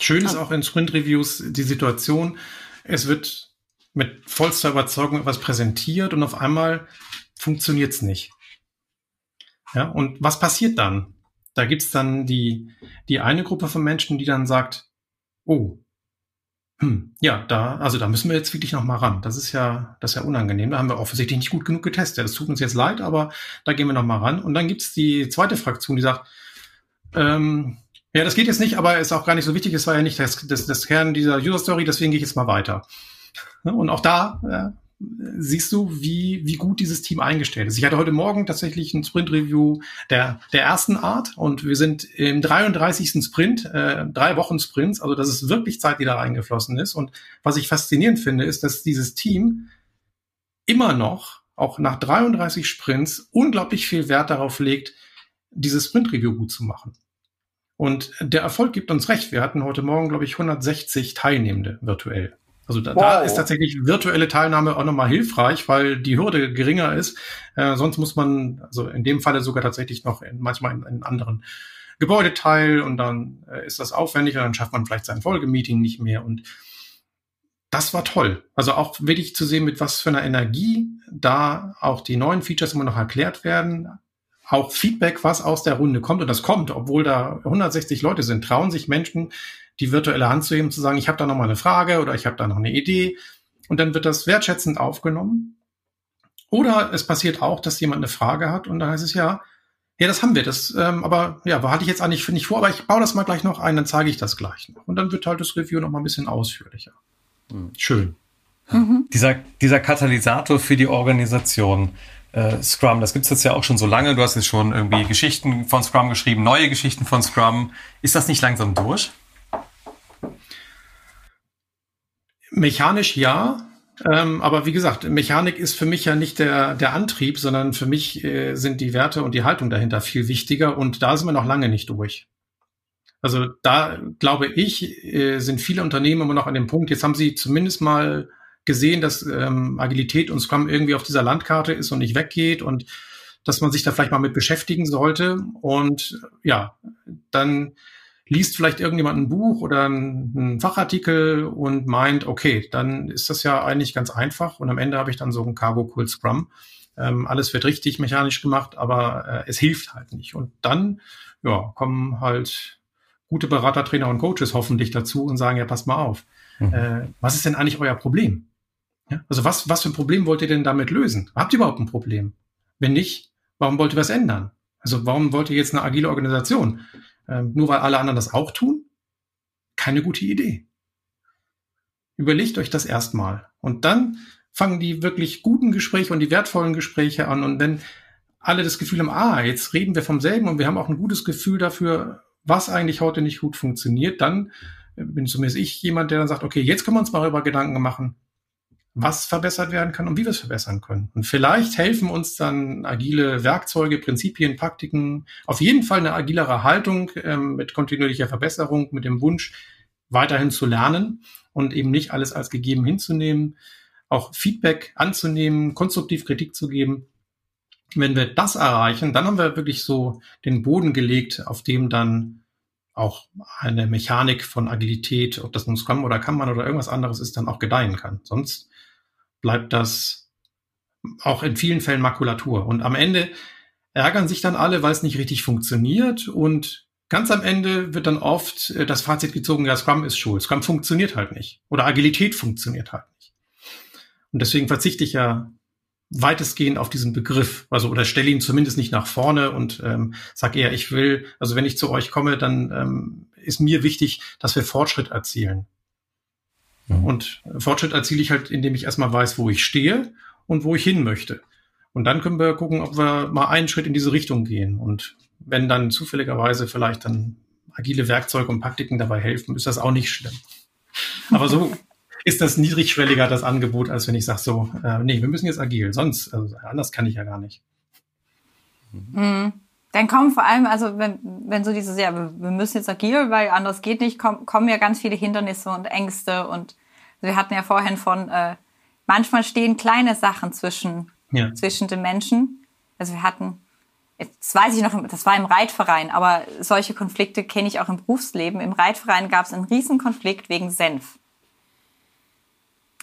Schön ist auch in Sprint-Reviews die Situation, es wird mit vollster Überzeugung etwas präsentiert und auf einmal funktioniert es nicht. Ja, und was passiert dann? Da gibt's dann die, die eine Gruppe von Menschen, die dann sagt, oh, hm, ja, da, also da müssen wir jetzt wirklich noch mal ran. Das ist ja, das ist ja unangenehm. Da haben wir offensichtlich nicht gut genug getestet. Das tut uns jetzt leid, aber da gehen wir noch mal ran. Und dann gibt's die zweite Fraktion, die sagt, ähm, ja, das geht jetzt nicht, aber ist auch gar nicht so wichtig. Es war ja nicht das, das, das Kern dieser User Story, deswegen gehe ich jetzt mal weiter. Und auch da siehst du, wie, wie gut dieses Team eingestellt ist. Ich hatte heute Morgen tatsächlich ein Sprint-Review der, der ersten Art und wir sind im 33. Sprint, äh, drei Wochen Sprints, also das ist wirklich Zeit, die da reingeflossen ist. Und was ich faszinierend finde, ist, dass dieses Team immer noch, auch nach 33 Sprints, unglaublich viel Wert darauf legt, dieses Sprint-Review gut zu machen. Und der Erfolg gibt uns recht. Wir hatten heute Morgen, glaube ich, 160 Teilnehmende virtuell. Also da, wow. da ist tatsächlich virtuelle Teilnahme auch nochmal hilfreich, weil die Hürde geringer ist. Äh, sonst muss man, also in dem Falle sogar tatsächlich noch in, manchmal in, in anderen Gebäudeteil und dann äh, ist das aufwendig und dann schafft man vielleicht sein Folgemeeting nicht mehr und das war toll. Also auch wirklich zu sehen, mit was für einer Energie da auch die neuen Features immer noch erklärt werden. Auch Feedback, was aus der Runde kommt. Und das kommt, obwohl da 160 Leute sind, trauen sich Menschen, die virtuelle Hand zu heben, zu sagen, ich habe da noch mal eine Frage oder ich habe da noch eine Idee. Und dann wird das wertschätzend aufgenommen. Oder es passiert auch, dass jemand eine Frage hat und dann heißt es ja, Ja, das haben wir. Das, ähm, aber ja, hatte ich jetzt eigentlich nicht vor, aber ich baue das mal gleich noch ein, dann zeige ich das gleich noch. Und dann wird halt das Review noch mal ein bisschen ausführlicher. Mhm. Schön. Mhm. Dieser, dieser Katalysator für die Organisation äh, Scrum, das gibt's jetzt ja auch schon so lange. Du hast jetzt schon irgendwie Geschichten von Scrum geschrieben, neue Geschichten von Scrum. Ist das nicht langsam durch? Mechanisch ja, ähm, aber wie gesagt, Mechanik ist für mich ja nicht der, der Antrieb, sondern für mich äh, sind die Werte und die Haltung dahinter viel wichtiger und da sind wir noch lange nicht durch. Also da glaube ich, äh, sind viele Unternehmen immer noch an dem Punkt, jetzt haben sie zumindest mal gesehen, dass ähm, Agilität und Scrum irgendwie auf dieser Landkarte ist und nicht weggeht und dass man sich da vielleicht mal mit beschäftigen sollte. Und ja, dann liest vielleicht irgendjemand ein Buch oder ein, Fachartikel und meint, okay, dann ist das ja eigentlich ganz einfach. Und am Ende habe ich dann so ein Cargo Cool Scrum. Ähm, alles wird richtig mechanisch gemacht, aber äh, es hilft halt nicht. Und dann ja, kommen halt gute Berater, Trainer und Coaches hoffentlich dazu und sagen, ja, passt mal auf. Mhm. Äh, was ist denn eigentlich euer Problem? Ja? Also was, was für ein Problem wollt ihr denn damit lösen? Habt ihr überhaupt ein Problem? Wenn nicht, warum wollt ihr was ändern? Also warum wollt ihr jetzt eine agile Organisation? Ähm, nur weil alle anderen das auch tun? Keine gute Idee. Überlegt euch das erstmal. Und dann fangen die wirklich guten Gespräche und die wertvollen Gespräche an. Und wenn alle das Gefühl haben, ah, jetzt reden wir vom selben und wir haben auch ein gutes Gefühl dafür, was eigentlich heute nicht gut funktioniert, dann bin zumindest ich jemand, der dann sagt, okay, jetzt können wir uns mal darüber Gedanken machen, was verbessert werden kann und wie wir es verbessern können. Und vielleicht helfen uns dann agile Werkzeuge, Prinzipien, Praktiken, auf jeden Fall eine agilere Haltung ähm, mit kontinuierlicher Verbesserung, mit dem Wunsch, weiterhin zu lernen und eben nicht alles als gegeben hinzunehmen, auch Feedback anzunehmen, konstruktiv Kritik zu geben. Wenn wir das erreichen, dann haben wir wirklich so den Boden gelegt, auf dem dann auch eine Mechanik von Agilität, ob das nun Scrum oder Kanban oder irgendwas anderes ist, dann auch gedeihen kann. Sonst bleibt das auch in vielen Fällen Makulatur. Und am Ende ärgern sich dann alle, weil es nicht richtig funktioniert. Und ganz am Ende wird dann oft äh, das Fazit gezogen, ja, Scrum ist schuld. Scrum funktioniert halt nicht. Oder Agilität funktioniert halt nicht. Und deswegen verzichte ich ja weitestgehend auf diesen Begriff, also oder stelle ihn zumindest nicht nach vorne und ähm, sag eher, ich will, also wenn ich zu euch komme, dann ähm, ist mir wichtig, dass wir Fortschritt erzielen. Mhm. Und Fortschritt erziele ich halt, indem ich erstmal weiß, wo ich stehe und wo ich hin möchte. Und dann können wir gucken, ob wir mal einen Schritt in diese Richtung gehen. Und wenn dann zufälligerweise vielleicht dann agile Werkzeuge und Praktiken dabei helfen, ist das auch nicht schlimm. Aber so ist das niedrigschwelliger, das Angebot, als wenn ich sage so, äh, nee, wir müssen jetzt agil, sonst, also anders kann ich ja gar nicht. Mhm. Dann kommen vor allem, also wenn, wenn so dieses, ja, wir müssen jetzt agil, weil anders geht nicht, kommen, kommen ja ganz viele Hindernisse und Ängste und wir hatten ja vorhin von, äh, manchmal stehen kleine Sachen zwischen, ja. zwischen den Menschen. Also wir hatten, jetzt weiß ich noch, das war im Reitverein, aber solche Konflikte kenne ich auch im Berufsleben. Im Reitverein gab es einen Riesenkonflikt wegen Senf.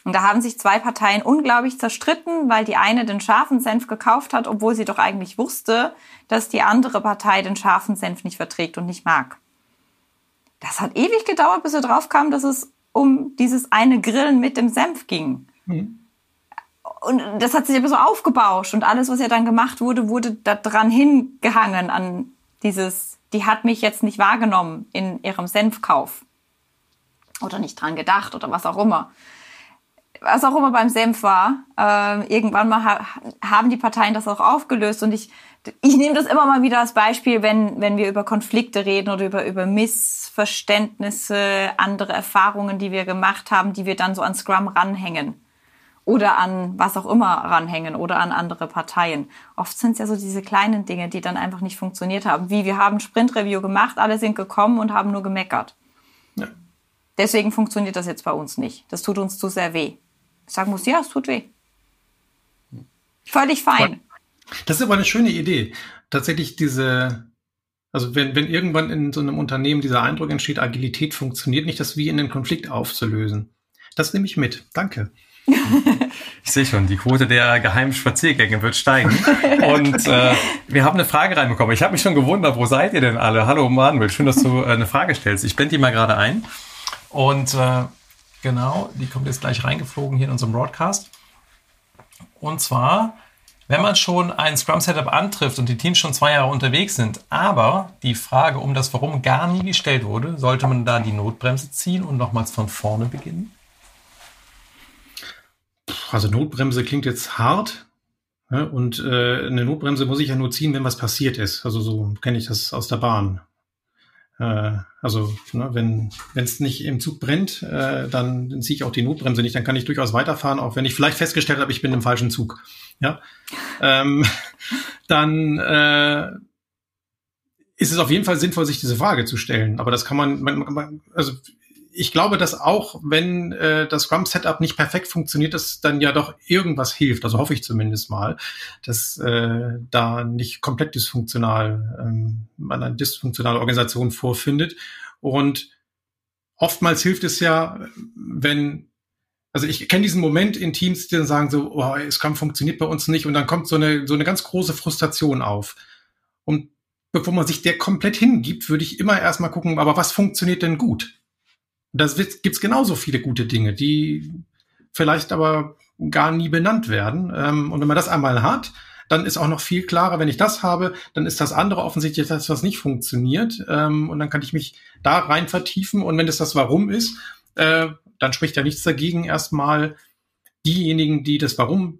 Und da haben sich zwei Parteien unglaublich zerstritten, weil die eine den scharfen Senf gekauft hat, obwohl sie doch eigentlich wusste, dass die andere Partei den scharfen Senf nicht verträgt und nicht mag. Das hat ewig gedauert, bis er drauf kam, dass es um dieses eine Grillen mit dem Senf ging. Mhm. Und das hat sich aber so aufgebauscht und alles, was ja dann gemacht wurde, wurde da dran hingehangen an dieses, die hat mich jetzt nicht wahrgenommen in ihrem Senfkauf. Oder nicht dran gedacht oder was auch immer. Was auch immer beim Senf war, äh, irgendwann mal ha haben die Parteien das auch aufgelöst und ich ich nehme das immer mal wieder als Beispiel, wenn, wenn wir über Konflikte reden oder über, über Missverständnisse, andere Erfahrungen, die wir gemacht haben, die wir dann so an Scrum ranhängen. Oder an was auch immer ranhängen oder an andere Parteien. Oft sind es ja so diese kleinen Dinge, die dann einfach nicht funktioniert haben. Wie wir haben Sprint-Review gemacht, alle sind gekommen und haben nur gemeckert. Ja. Deswegen funktioniert das jetzt bei uns nicht. Das tut uns zu sehr weh. Ich sagen muss, ja, es tut weh. Völlig fein. Das ist aber eine schöne Idee. Tatsächlich diese, also wenn, wenn irgendwann in so einem Unternehmen dieser Eindruck entsteht, Agilität funktioniert nicht, das wie in den Konflikt aufzulösen. Das nehme ich mit. Danke. Ich sehe schon, die Quote der geheimen Spaziergänge wird steigen. Und äh, wir haben eine Frage reinbekommen. Ich habe mich schon gewundert, wo seid ihr denn alle? Hallo Manuel, schön, dass du äh, eine Frage stellst. Ich blende die mal gerade ein. Und äh, genau, die kommt jetzt gleich reingeflogen hier in unserem Broadcast. Und zwar Wenn man schon ein Scrum-Setup antrifft und die Teams schon zwei Jahre unterwegs sind, aber die Frage um das Warum gar nie gestellt wurde, sollte man da die Notbremse ziehen und nochmals von vorne beginnen? Also Notbremse klingt jetzt hart. Ja, und äh, eine Notbremse muss ich ja nur ziehen, wenn was passiert ist. Also so kenne ich das aus der Bahn. Äh, also ne, wenn es nicht im Zug brennt, äh, dann, dann ziehe ich auch die Notbremse nicht. Dann kann ich durchaus weiterfahren, auch wenn ich vielleicht festgestellt habe, ich bin im falschen Zug. Ja, ähm, dann äh, ist es auf jeden Fall sinnvoll, sich diese Frage zu stellen. Aber das kann man, man, man also ich glaube, dass auch wenn äh, das Scrum-Setup nicht perfekt funktioniert, dass dann ja doch irgendwas hilft. Also hoffe ich zumindest mal, dass äh, da nicht komplett dysfunktional ähm, man eine dysfunktionale Organisation vorfindet. Und oftmals hilft es ja, wenn also ich kenne diesen Moment in Teams, die dann sagen so, oh, Scrum funktioniert bei uns nicht und dann kommt so eine, so eine ganz große Frustration auf. Und bevor man sich der komplett hingibt, würde ich immer erstmal gucken, aber was funktioniert denn gut? Da gibt's genauso viele gute Dinge, die vielleicht aber gar nie benannt werden. Ähm, und wenn man das einmal hat, dann ist auch noch viel klarer, wenn ich das habe, dann ist das andere offensichtlich das, was nicht funktioniert. Ähm, und dann kann ich mich da rein vertiefen. Und wenn das das Warum ist, äh, dann spricht ja nichts dagegen, erstmal diejenigen, die das Warum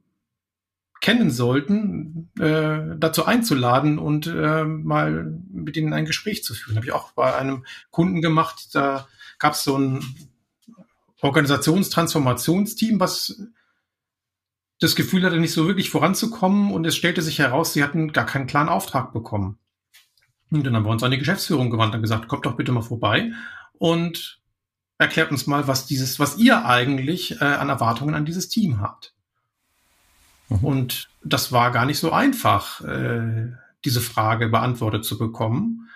kennen sollten, äh, dazu einzuladen und äh, mal mit ihnen ein Gespräch zu führen. Habe ich auch bei einem Kunden gemacht, da gab es so ein Organisationstransformationsteam, was das Gefühl hatte, nicht so wirklich voranzukommen und es stellte sich heraus, sie hatten gar keinen klaren Auftrag bekommen. Und dann haben wir uns an die Geschäftsführung gewandt und gesagt, kommt doch bitte mal vorbei und erklärt uns mal, was dieses, was ihr eigentlich äh, an Erwartungen an dieses Team habt. Mhm. Und das war gar nicht so einfach, äh, diese Frage beantwortet zu bekommen.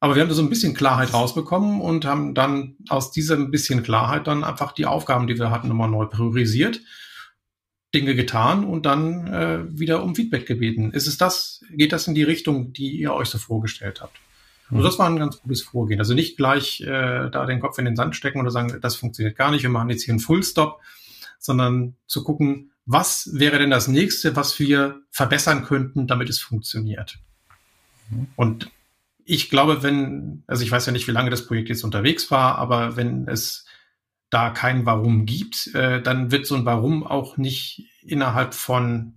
Aber wir haben da so ein bisschen Klarheit rausbekommen und haben dann aus diesem bisschen Klarheit dann einfach die Aufgaben, die wir hatten, nochmal neu priorisiert, Dinge getan und dann äh, wieder um Feedback gebeten. Ist es das, geht das in die Richtung, die ihr euch so vorgestellt habt? Mhm. Also das war ein ganz gutes Vorgehen. Also nicht gleich äh, da den Kopf in den Sand stecken oder sagen, das funktioniert gar nicht, wir machen jetzt hier einen Fullstop, sondern zu gucken, was wäre denn das nächste, was wir verbessern könnten, damit es funktioniert. Mhm. Und ich glaube, wenn, also ich weiß ja nicht, wie lange das Projekt jetzt unterwegs war, aber wenn es da kein Warum gibt, äh, dann wird so ein Warum auch nicht innerhalb von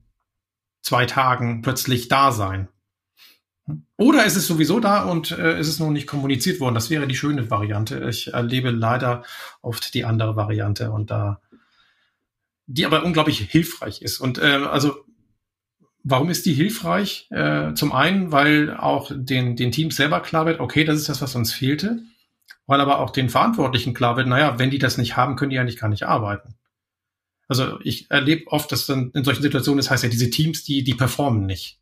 zwei Tagen plötzlich da sein. Oder ist es sowieso da und äh, ist es noch nicht kommuniziert worden? Das wäre die schöne Variante. Ich erlebe leider oft die andere Variante und da, die aber unglaublich hilfreich ist. Und äh, also Warum ist die hilfreich? Äh, zum einen, weil auch den, den Teams selber klar wird, okay, das ist das, was uns fehlte. Weil aber auch den Verantwortlichen klar wird, naja, wenn die das nicht haben, können die eigentlich gar nicht arbeiten. Also ich erlebe oft, dass dann in solchen Situationen, das heißt ja, diese Teams, die, die performen nicht.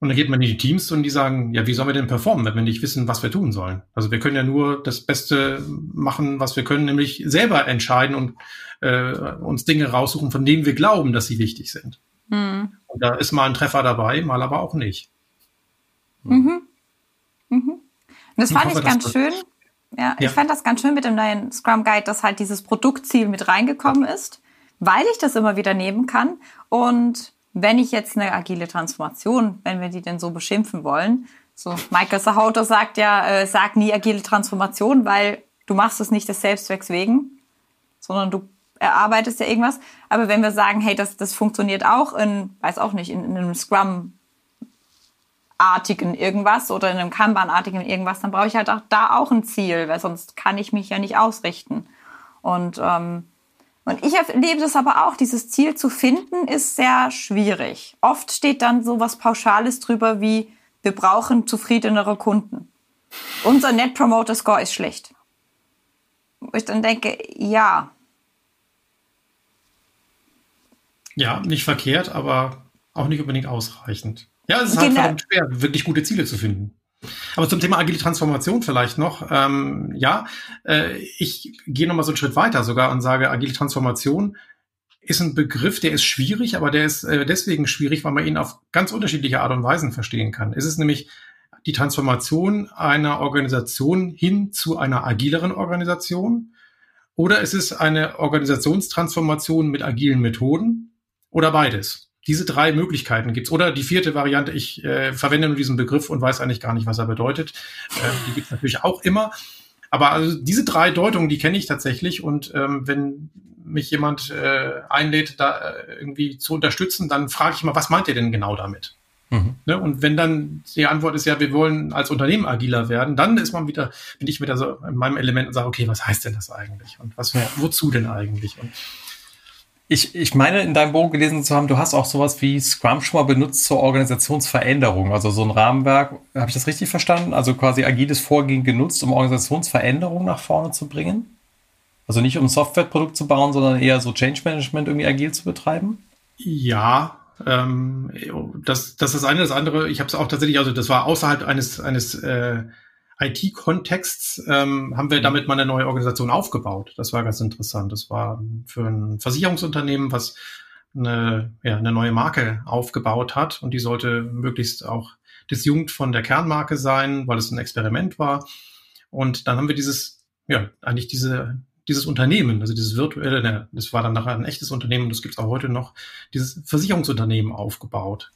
Und dann geht man in die Teams und die sagen, ja, wie sollen wir denn performen, wenn wir nicht wissen, was wir tun sollen? Also wir können ja nur das Beste machen, was wir können, nämlich selber entscheiden und äh, uns Dinge raussuchen, von denen wir glauben, dass sie wichtig sind. Mhm. Und da ist mal ein Treffer dabei, mal aber auch nicht. Mhm. Mhm. Und das ich fand hoffe, ich ganz schön. Ja, ja, ich fand das ganz schön mit dem neuen Scrum Guide, dass halt dieses Produktziel mit reingekommen ist, weil ich das immer wieder nehmen kann. Und wenn ich jetzt eine agile Transformation, wenn wir die denn so beschimpfen wollen, so Michael Sahauto sagt ja, äh, sag nie agile Transformation, weil du machst es nicht des Selbstzwecks wegen, sondern du erarbeitest ja irgendwas. Aber wenn wir sagen, hey, das, das funktioniert auch in, weiß auch nicht, in, in einem Scrum artigen irgendwas oder in einem Kanban-artigen irgendwas, dann brauche ich halt auch da auch ein Ziel, weil sonst kann ich mich ja nicht ausrichten. Und, ähm, und ich erlebe das aber auch, dieses Ziel zu finden, ist sehr schwierig. Oft steht dann so was Pauschales drüber wie, wir brauchen zufriedenere Kunden. Unser Net Promoter Score ist schlecht. Wo ich dann denke, ja, Ja, nicht verkehrt, aber auch nicht unbedingt ausreichend. Ja, es ist halt genau. verdammt schwer, wirklich gute Ziele zu finden. Aber zum Thema agile Transformation vielleicht noch. Ähm, ja, äh, ich gehe noch mal so einen Schritt weiter sogar und sage, agile Transformation ist ein Begriff, der ist schwierig, aber der ist äh, deswegen schwierig, weil man ihn auf ganz unterschiedliche Art und Weisen verstehen kann. Es ist nämlich die Transformation einer Organisation hin zu einer agileren Organisation oder es ist eine Organisationstransformation mit agilen Methoden oder beides. Diese drei Möglichkeiten gibt's. Oder die vierte Variante, ich äh, verwende nur diesen Begriff und weiß eigentlich gar nicht, was er bedeutet. Äh, die gibt's natürlich auch immer. Aber also diese drei Deutungen, die kenne ich tatsächlich. Und ähm, wenn mich jemand äh, einlädt, da äh, irgendwie zu unterstützen, dann frage ich mal, was meint ihr denn genau damit? Mhm. Ne? Und wenn dann die Antwort ist ja, wir wollen als Unternehmen agiler werden, dann ist man wieder, bin ich wieder so in meinem Element und sage, okay, was heißt denn das eigentlich? Und was, wozu denn eigentlich? Und ich, ich meine, in deinem Buch gelesen zu haben, du hast auch sowas wie Scrum schon mal benutzt zur Organisationsveränderung. Also so ein Rahmenwerk, habe ich das richtig verstanden? Also quasi agiles Vorgehen genutzt, um Organisationsveränderung nach vorne zu bringen? Also nicht um ein Softwareprodukt zu bauen, sondern eher so Change Management irgendwie agil zu betreiben? Ja, ähm, das, das ist das eine. Das andere, ich habe es auch tatsächlich, also das war außerhalb eines, eines äh, IT-Kontexts ähm, haben wir damit mal eine neue Organisation aufgebaut. Das war ganz interessant. Das war für ein Versicherungsunternehmen, was eine, ja, eine neue Marke aufgebaut hat und die sollte möglichst auch disjunkt von der Kernmarke sein, weil es ein Experiment war. Und dann haben wir dieses, ja, eigentlich diese, dieses Unternehmen, also dieses virtuelle, das war dann nachher ein echtes Unternehmen, das gibt es auch heute noch, dieses Versicherungsunternehmen aufgebaut.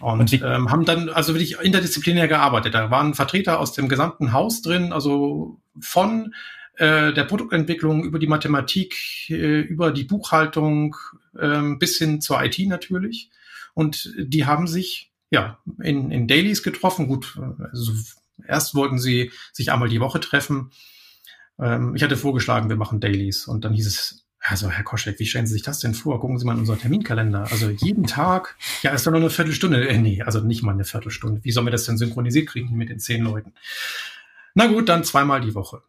Und, und ähm, haben dann also wirklich interdisziplinär gearbeitet. Da waren Vertreter aus dem gesamten Haus drin, also von äh, der Produktentwicklung über die Mathematik, äh, über die Buchhaltung äh, bis hin zur IT natürlich. Und die haben sich ja in, in Dailies getroffen. Gut, also erst wollten sie sich einmal die Woche treffen. Ähm, ich hatte vorgeschlagen, wir machen Dailies. Und dann hieß es, also, Herr Koschek, wie stellen Sie sich das denn vor? Gucken Sie mal in unseren Terminkalender. Also jeden Tag, ja, ist doch nur eine Viertelstunde. Äh, nee, also nicht mal eine Viertelstunde. Wie sollen wir das denn synchronisiert kriegen mit den zehn Leuten? Na gut, dann zweimal die Woche.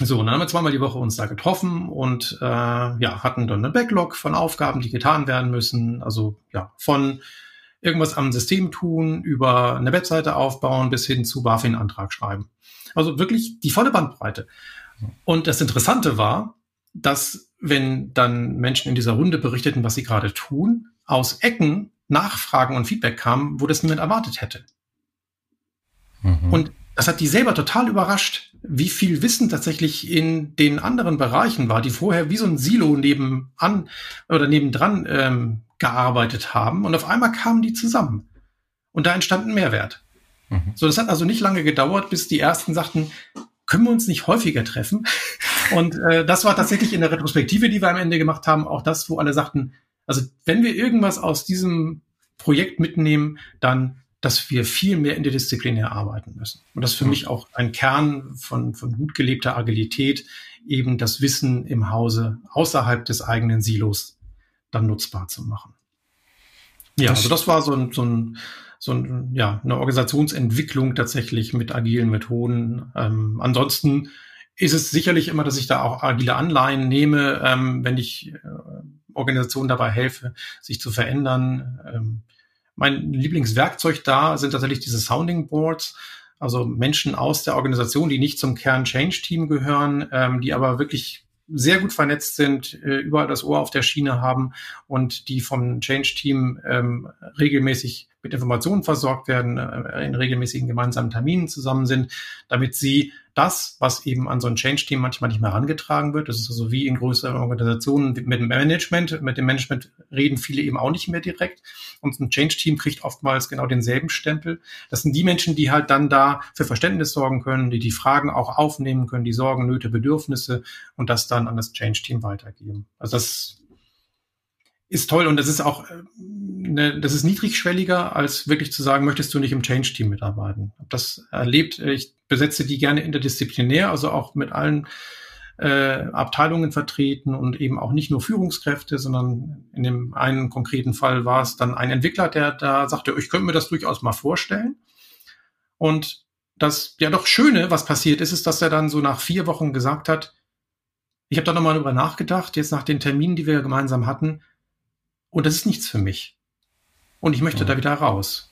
So, dann haben wir zweimal die Woche uns da getroffen und äh, ja, hatten dann eine Backlog von Aufgaben, die getan werden müssen. Also ja, von irgendwas am System tun, über eine Webseite aufbauen, bis hin zu BaFin-Antrag schreiben. Also wirklich die volle Bandbreite. Und das Interessante war, dass wenn dann Menschen in dieser Runde berichteten, was sie gerade tun, aus Ecken Nachfragen und Feedback kamen, wo das niemand erwartet hätte. Mhm. Und das hat die selber total überrascht, wie viel Wissen tatsächlich in den anderen Bereichen war, die vorher wie so ein Silo nebenan oder nebendran ähm, gearbeitet haben. Und auf einmal kamen die zusammen. Und da entstand ein Mehrwert. Mhm. So, das hat also nicht lange gedauert, bis die ersten sagten, können wir uns nicht häufiger treffen? Und äh, das war tatsächlich in der Retrospektive, die wir am Ende gemacht haben, auch das, wo alle sagten, also wenn wir irgendwas aus diesem Projekt mitnehmen, dann, dass wir viel mehr interdisziplinär arbeiten müssen. Und das ist für mhm. mich auch ein Kern von, von gut gelebter Agilität, eben das Wissen im Hause außerhalb des eigenen Silos dann nutzbar zu machen. Ja, also das war so ein, so ein so ein, ja, eine Organisationsentwicklung tatsächlich mit agilen Methoden. Ähm, ansonsten ist es sicherlich immer, dass ich da auch agile Anleihen nehme, ähm, wenn ich äh, Organisationen dabei helfe, sich zu verändern. Ähm, mein Lieblingswerkzeug da sind tatsächlich diese Sounding Boards, also Menschen aus der Organisation, die nicht zum Kern Change Team gehören, ähm, die aber wirklich sehr gut vernetzt sind, äh, überall das Ohr auf der Schiene haben und die vom Change Team ähm, regelmäßig mit Informationen versorgt werden, äh, in regelmäßigen gemeinsamen Terminen zusammen sind, damit sie das, was eben an so ein Change-Team manchmal nicht mehr herangetragen wird, das ist also wie in größeren Organisationen mit dem Management, mit dem Management reden viele eben auch nicht mehr direkt und ein Change-Team kriegt oftmals genau denselben Stempel. Das sind die Menschen, die halt dann da für Verständnis sorgen können, die die Fragen auch aufnehmen können, die Sorgen, Nöte, Bedürfnisse und das dann an das Change-Team weitergeben. Also das ist toll und das ist auch, äh, ne, das ist niedrigschwelliger, als wirklich zu sagen, möchtest du nicht im Change-Team mitarbeiten. Hab das erlebt, ich besetze die gerne interdisziplinär, also auch mit allen äh, Abteilungen vertreten und eben auch nicht nur Führungskräfte, sondern in dem einen konkreten Fall war es dann ein Entwickler, der da sagte, ich könnte mir das durchaus mal vorstellen. Und das ja doch Schöne, was passiert ist, ist, dass er dann so nach vier Wochen gesagt hat, ich habe da nochmal drüber nachgedacht, jetzt nach den Terminen, die wir gemeinsam hatten, und das ist nichts für mich. Und ich möchte mhm. da wieder raus.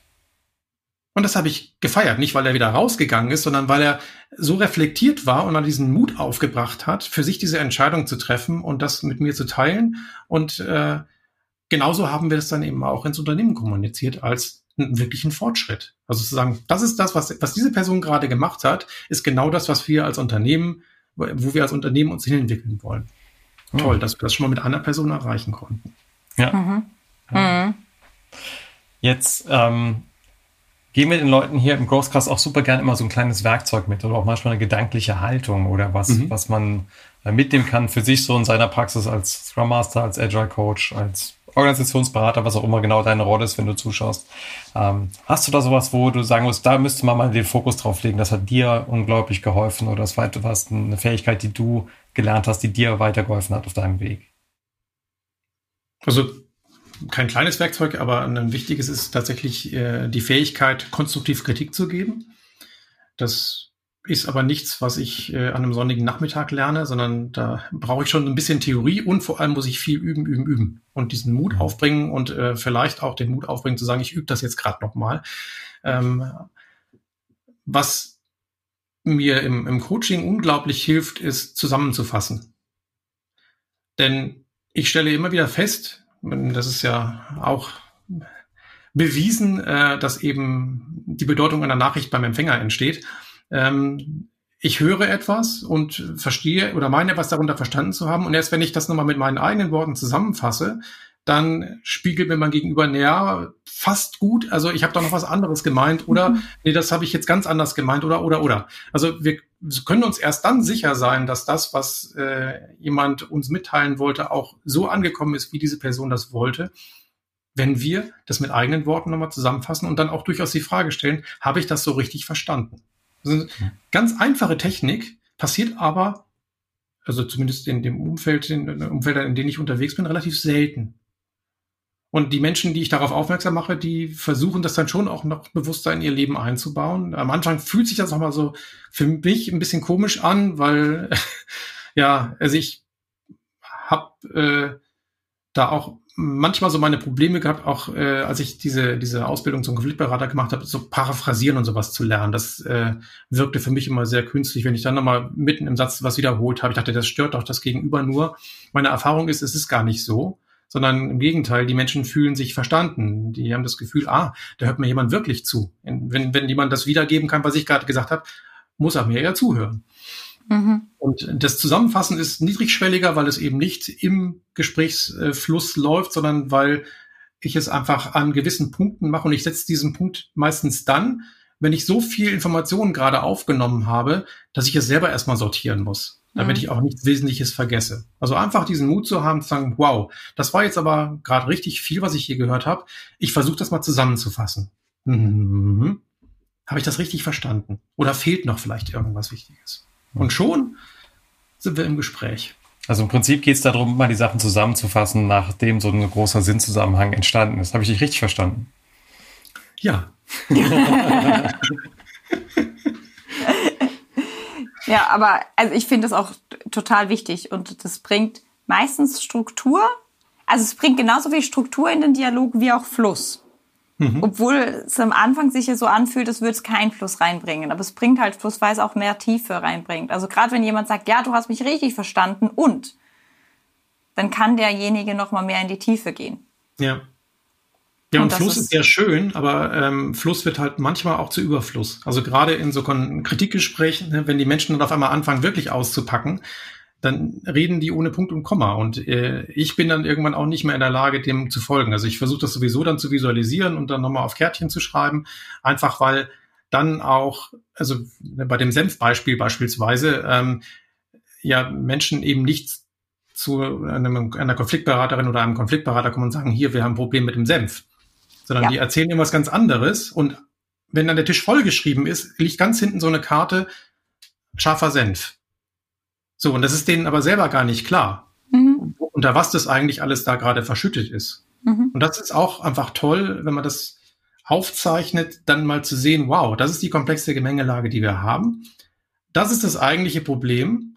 Und das habe ich gefeiert, nicht weil er wieder rausgegangen ist, sondern weil er so reflektiert war und dann diesen Mut aufgebracht hat, für sich diese Entscheidung zu treffen und das mit mir zu teilen. Und äh, genauso haben wir es dann eben auch ins Unternehmen kommuniziert als einen wirklichen Fortschritt. Also zu sagen, das ist das, was, was diese Person gerade gemacht hat, ist genau das, was wir als Unternehmen, wo wir als Unternehmen uns hinentwickeln wollen. Mhm. Toll, dass wir das schon mal mit einer Person erreichen konnten. Ja. Mhm. Mhm. Jetzt ähm, geben wir den Leuten hier im Growthcast auch super gern immer so ein kleines Werkzeug mit oder auch manchmal eine gedankliche Haltung oder was, mhm. was man äh, mitnehmen kann für sich so in seiner Praxis als Scrum Master, als Agile Coach, als Organisationsberater, was auch immer genau deine Rolle ist, wenn du zuschaust. Ähm, hast du da sowas, wo du sagen musst, da müsste man mal den Fokus drauf legen, das hat dir unglaublich geholfen oder das war etwas, eine Fähigkeit, die du gelernt hast, die dir weitergeholfen hat auf deinem Weg? Also kein kleines Werkzeug, aber ein wichtiges ist tatsächlich äh, die Fähigkeit, konstruktiv Kritik zu geben. Das ist aber nichts, was ich äh, an einem sonnigen Nachmittag lerne, sondern da brauche ich schon ein bisschen Theorie und vor allem muss ich viel üben, üben, üben und diesen Mut mhm. aufbringen und äh, vielleicht auch den Mut aufbringen zu sagen, ich übe das jetzt gerade nochmal. Ähm, was mir im, im Coaching unglaublich hilft, ist zusammenzufassen. Denn ich stelle immer wieder fest, das ist ja auch bewiesen, äh, dass eben die Bedeutung einer Nachricht beim Empfänger entsteht ähm, ich höre etwas und verstehe oder meine etwas darunter verstanden zu haben. Und erst wenn ich das nochmal mit meinen eigenen Worten zusammenfasse, dann spiegelt mir mein Gegenüber näher fast gut. Also ich habe doch noch was anderes gemeint oder mhm. nee, das habe ich jetzt ganz anders gemeint oder oder oder. Also wir können uns erst dann sicher sein, dass das, was äh, jemand uns mitteilen wollte, auch so angekommen ist, wie diese Person das wollte, wenn wir das mit eigenen Worten nochmal zusammenfassen und dann auch durchaus die Frage stellen, habe ich das so richtig verstanden? Also ganz einfache Technik, passiert aber, also zumindest in dem Umfeld, in den Umfeldern, in denen ich unterwegs bin, relativ selten. Und die Menschen, die ich darauf aufmerksam mache, die versuchen das dann schon auch noch bewusster in ihr Leben einzubauen. Am Anfang fühlt sich das auch mal so für mich ein bisschen komisch an, weil ja, also ich habe äh, da auch manchmal so meine Probleme gehabt, auch äh, als ich diese, diese Ausbildung zum Konfliktberater gemacht habe, so paraphrasieren und sowas zu lernen. Das äh, wirkte für mich immer sehr künstlich, wenn ich dann nochmal mitten im Satz was wiederholt habe. Ich dachte, das stört doch das Gegenüber nur. Meine Erfahrung ist, es ist gar nicht so, sondern im Gegenteil, die Menschen fühlen sich verstanden. Die haben das Gefühl, ah, da hört mir jemand wirklich zu. Wenn, wenn jemand das wiedergeben kann, was ich gerade gesagt habe, muss er mir ja zuhören. Mhm. Und das Zusammenfassen ist niedrigschwelliger, weil es eben nicht im Gesprächsfluss läuft, sondern weil ich es einfach an gewissen Punkten mache und ich setze diesen Punkt meistens dann, wenn ich so viel Informationen gerade aufgenommen habe, dass ich es selber erstmal sortieren muss, damit mhm. ich auch nichts Wesentliches vergesse. Also einfach diesen Mut zu haben, zu sagen, wow, das war jetzt aber gerade richtig viel, was ich hier gehört habe. Ich versuche das mal zusammenzufassen. Mhm. Habe ich das richtig verstanden? Oder fehlt noch vielleicht irgendwas Wichtiges? Und schon sind wir im Gespräch. Also im Prinzip geht es darum, mal die Sachen zusammenzufassen, nachdem so ein großer Sinnzusammenhang entstanden ist. Habe ich dich richtig verstanden? Ja. ja, aber also ich finde das auch total wichtig und das bringt meistens Struktur. Also es bringt genauso viel Struktur in den Dialog wie auch Fluss. Mhm. Obwohl es am Anfang sich ja so anfühlt, es würde es keinen Fluss reinbringen. Aber es bringt halt Fluss, weil es auch mehr Tiefe reinbringt. Also gerade wenn jemand sagt, ja, du hast mich richtig verstanden und, dann kann derjenige noch mal mehr in die Tiefe gehen. Ja. Ja, und, und Fluss ist, ja schön, aber ähm, Fluss wird halt manchmal auch zu Überfluss. Also gerade in so Kritikgesprächen, ne, wenn die Menschen dann auf einmal anfangen, wirklich auszupacken, dann reden die ohne Punkt und Komma. Und äh, ich bin dann irgendwann auch nicht mehr in der Lage, dem zu folgen. Also ich versuche das sowieso dann zu visualisieren und dann nochmal auf Kärtchen zu schreiben, einfach weil dann auch, also bei dem Senfbeispiel beispielsweise, ähm, ja Menschen eben nicht zu einem, einer Konfliktberaterin oder einem Konfliktberater kommen und sagen, hier, wir haben ein Problem mit dem Senf. Sondern ja. die erzählen irgendwas ganz anderes und wenn dann der Tisch vollgeschrieben ist, liegt ganz hinten so eine Karte scharfer Senf. So, und das ist denen aber selber gar nicht klar, mhm. unter was das eigentlich alles da gerade verschüttet ist. Mhm. Und das ist auch einfach toll, wenn man das aufzeichnet, dann mal zu sehen, wow, das ist die komplexe Gemengelage, die wir haben. Das ist das eigentliche Problem.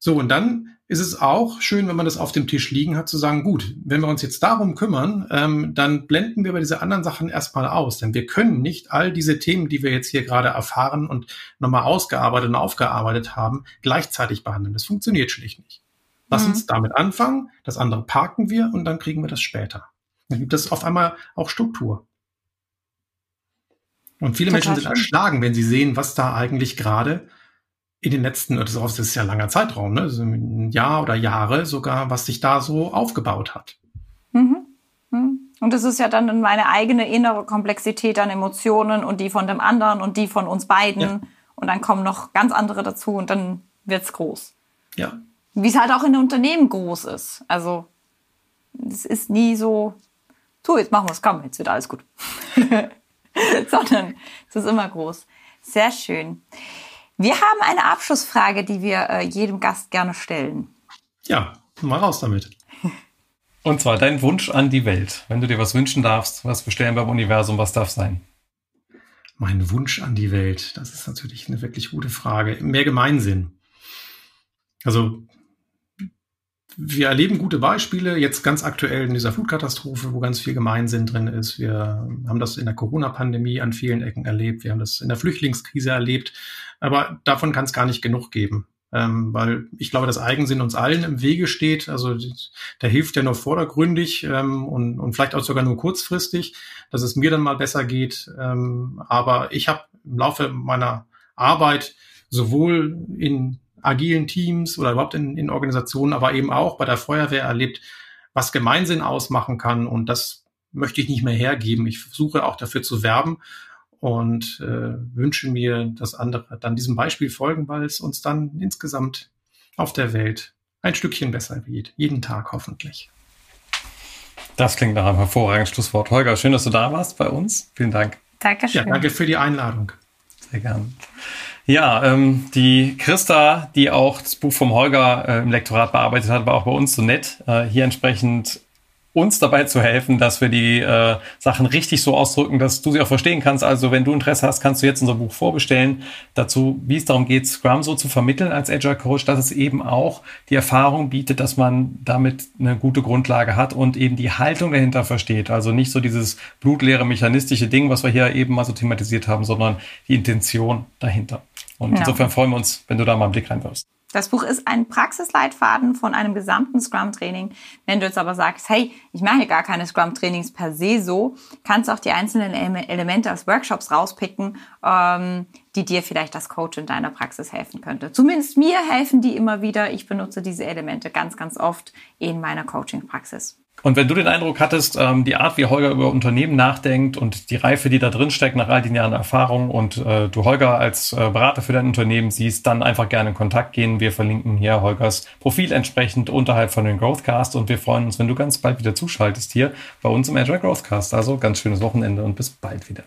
So, und dann ist es auch schön, wenn man das auf dem Tisch liegen hat, zu sagen, gut, wenn wir uns jetzt darum kümmern, ähm, dann blenden wir bei diese anderen Sachen erstmal aus. Denn wir können nicht all diese Themen, die wir jetzt hier gerade erfahren und nochmal ausgearbeitet und aufgearbeitet haben, gleichzeitig behandeln. Das funktioniert schlicht nicht. Lass mhm. uns damit anfangen, das andere parken wir und dann kriegen wir das später. Dann gibt es auf einmal auch Struktur. Und viele Total Menschen sind erschlagen, wenn sie sehen, was da eigentlich gerade in den letzten, das ist ja langer Zeitraum, ne? also ein Jahr oder Jahre sogar, was sich da so aufgebaut hat. Mhm. Mhm. Und das ist ja dann meine eigene innere Komplexität an Emotionen und die von dem anderen und die von uns beiden. Ja. Und dann kommen noch ganz andere dazu und dann wird's groß. Ja. Wie es halt auch in Unternehmen groß ist. Also, es ist nie so, tu, jetzt machen wir es, komm, jetzt wird alles gut. Sondern es ist immer groß. Sehr schön. Wir haben eine Abschlussfrage, die wir äh, jedem Gast gerne stellen. Ja, mal raus damit. Und zwar dein Wunsch an die Welt. Wenn du dir was wünschen darfst, was bestellen beim Universum, was darf sein? Mein Wunsch an die Welt, das ist natürlich eine wirklich gute Frage. Mehr Gemeinsinn. Also wir erleben gute Beispiele, jetzt ganz aktuell in dieser Flutkatastrophe, wo ganz viel Gemeinsinn drin ist. Wir haben das in der Corona-Pandemie an vielen Ecken erlebt. Wir haben das in der Flüchtlingskrise erlebt. Aber davon kann es gar nicht genug geben. Ähm, weil ich glaube, dass Eigensinn uns allen im Wege steht. Also der hilft ja nur vordergründig ähm, und, und vielleicht auch sogar nur kurzfristig, dass es mir dann mal besser geht. Ähm, aber ich habe im Laufe meiner Arbeit sowohl in agilen Teams oder überhaupt in, in Organisationen, aber eben auch bei der Feuerwehr erlebt, was Gemeinsinn ausmachen kann. Und das möchte ich nicht mehr hergeben. Ich versuche auch dafür zu werben und äh, wünsche mir, dass andere dann diesem Beispiel folgen, weil es uns dann insgesamt auf der Welt ein Stückchen besser geht. Jeden Tag hoffentlich. Das klingt nach einem hervorragenden Schlusswort. Holger, schön, dass du da warst bei uns. Vielen Dank. Dankeschön. Ja, danke für die Einladung. Sehr gern. Ja, ähm, die Christa, die auch das Buch vom Holger äh, im Lektorat bearbeitet hat, war auch bei uns so nett, äh, hier entsprechend uns dabei zu helfen, dass wir die äh, Sachen richtig so ausdrücken, dass du sie auch verstehen kannst. Also wenn du Interesse hast, kannst du jetzt unser Buch vorbestellen. Dazu, wie es darum geht, Scrum so zu vermitteln als Agile Coach, dass es eben auch die Erfahrung bietet, dass man damit eine gute Grundlage hat und eben die Haltung dahinter versteht. Also nicht so dieses blutleere mechanistische Ding, was wir hier eben mal so thematisiert haben, sondern die Intention dahinter. Und ja. insofern freuen wir uns, wenn du da mal einen Blick reinwirfst. Das Buch ist ein Praxisleitfaden von einem gesamten Scrum-Training. Wenn du jetzt aber sagst, hey, ich mache gar keine Scrum-Trainings per se so, kannst du auch die einzelnen Elemente aus Workshops rauspicken, ähm, die dir vielleicht als Coach in deiner Praxis helfen könnte. Zumindest mir helfen die immer wieder. Ich benutze diese Elemente ganz, ganz oft in meiner Coaching-Praxis. Und wenn du den Eindruck hattest, ähm, die Art, wie Holger über Unternehmen nachdenkt und die Reife, die da drin steckt nach all den Jahren Erfahrung und äh, du Holger als äh, Berater für dein Unternehmen siehst, dann einfach gerne in Kontakt gehen. Wir verlinken hier Holgers Profil entsprechend unterhalb von den Growthcast und wir freuen uns, wenn du ganz bald wieder zuschaltest hier bei uns im Agile Growthcast. Also ganz schönes Wochenende und bis bald wieder.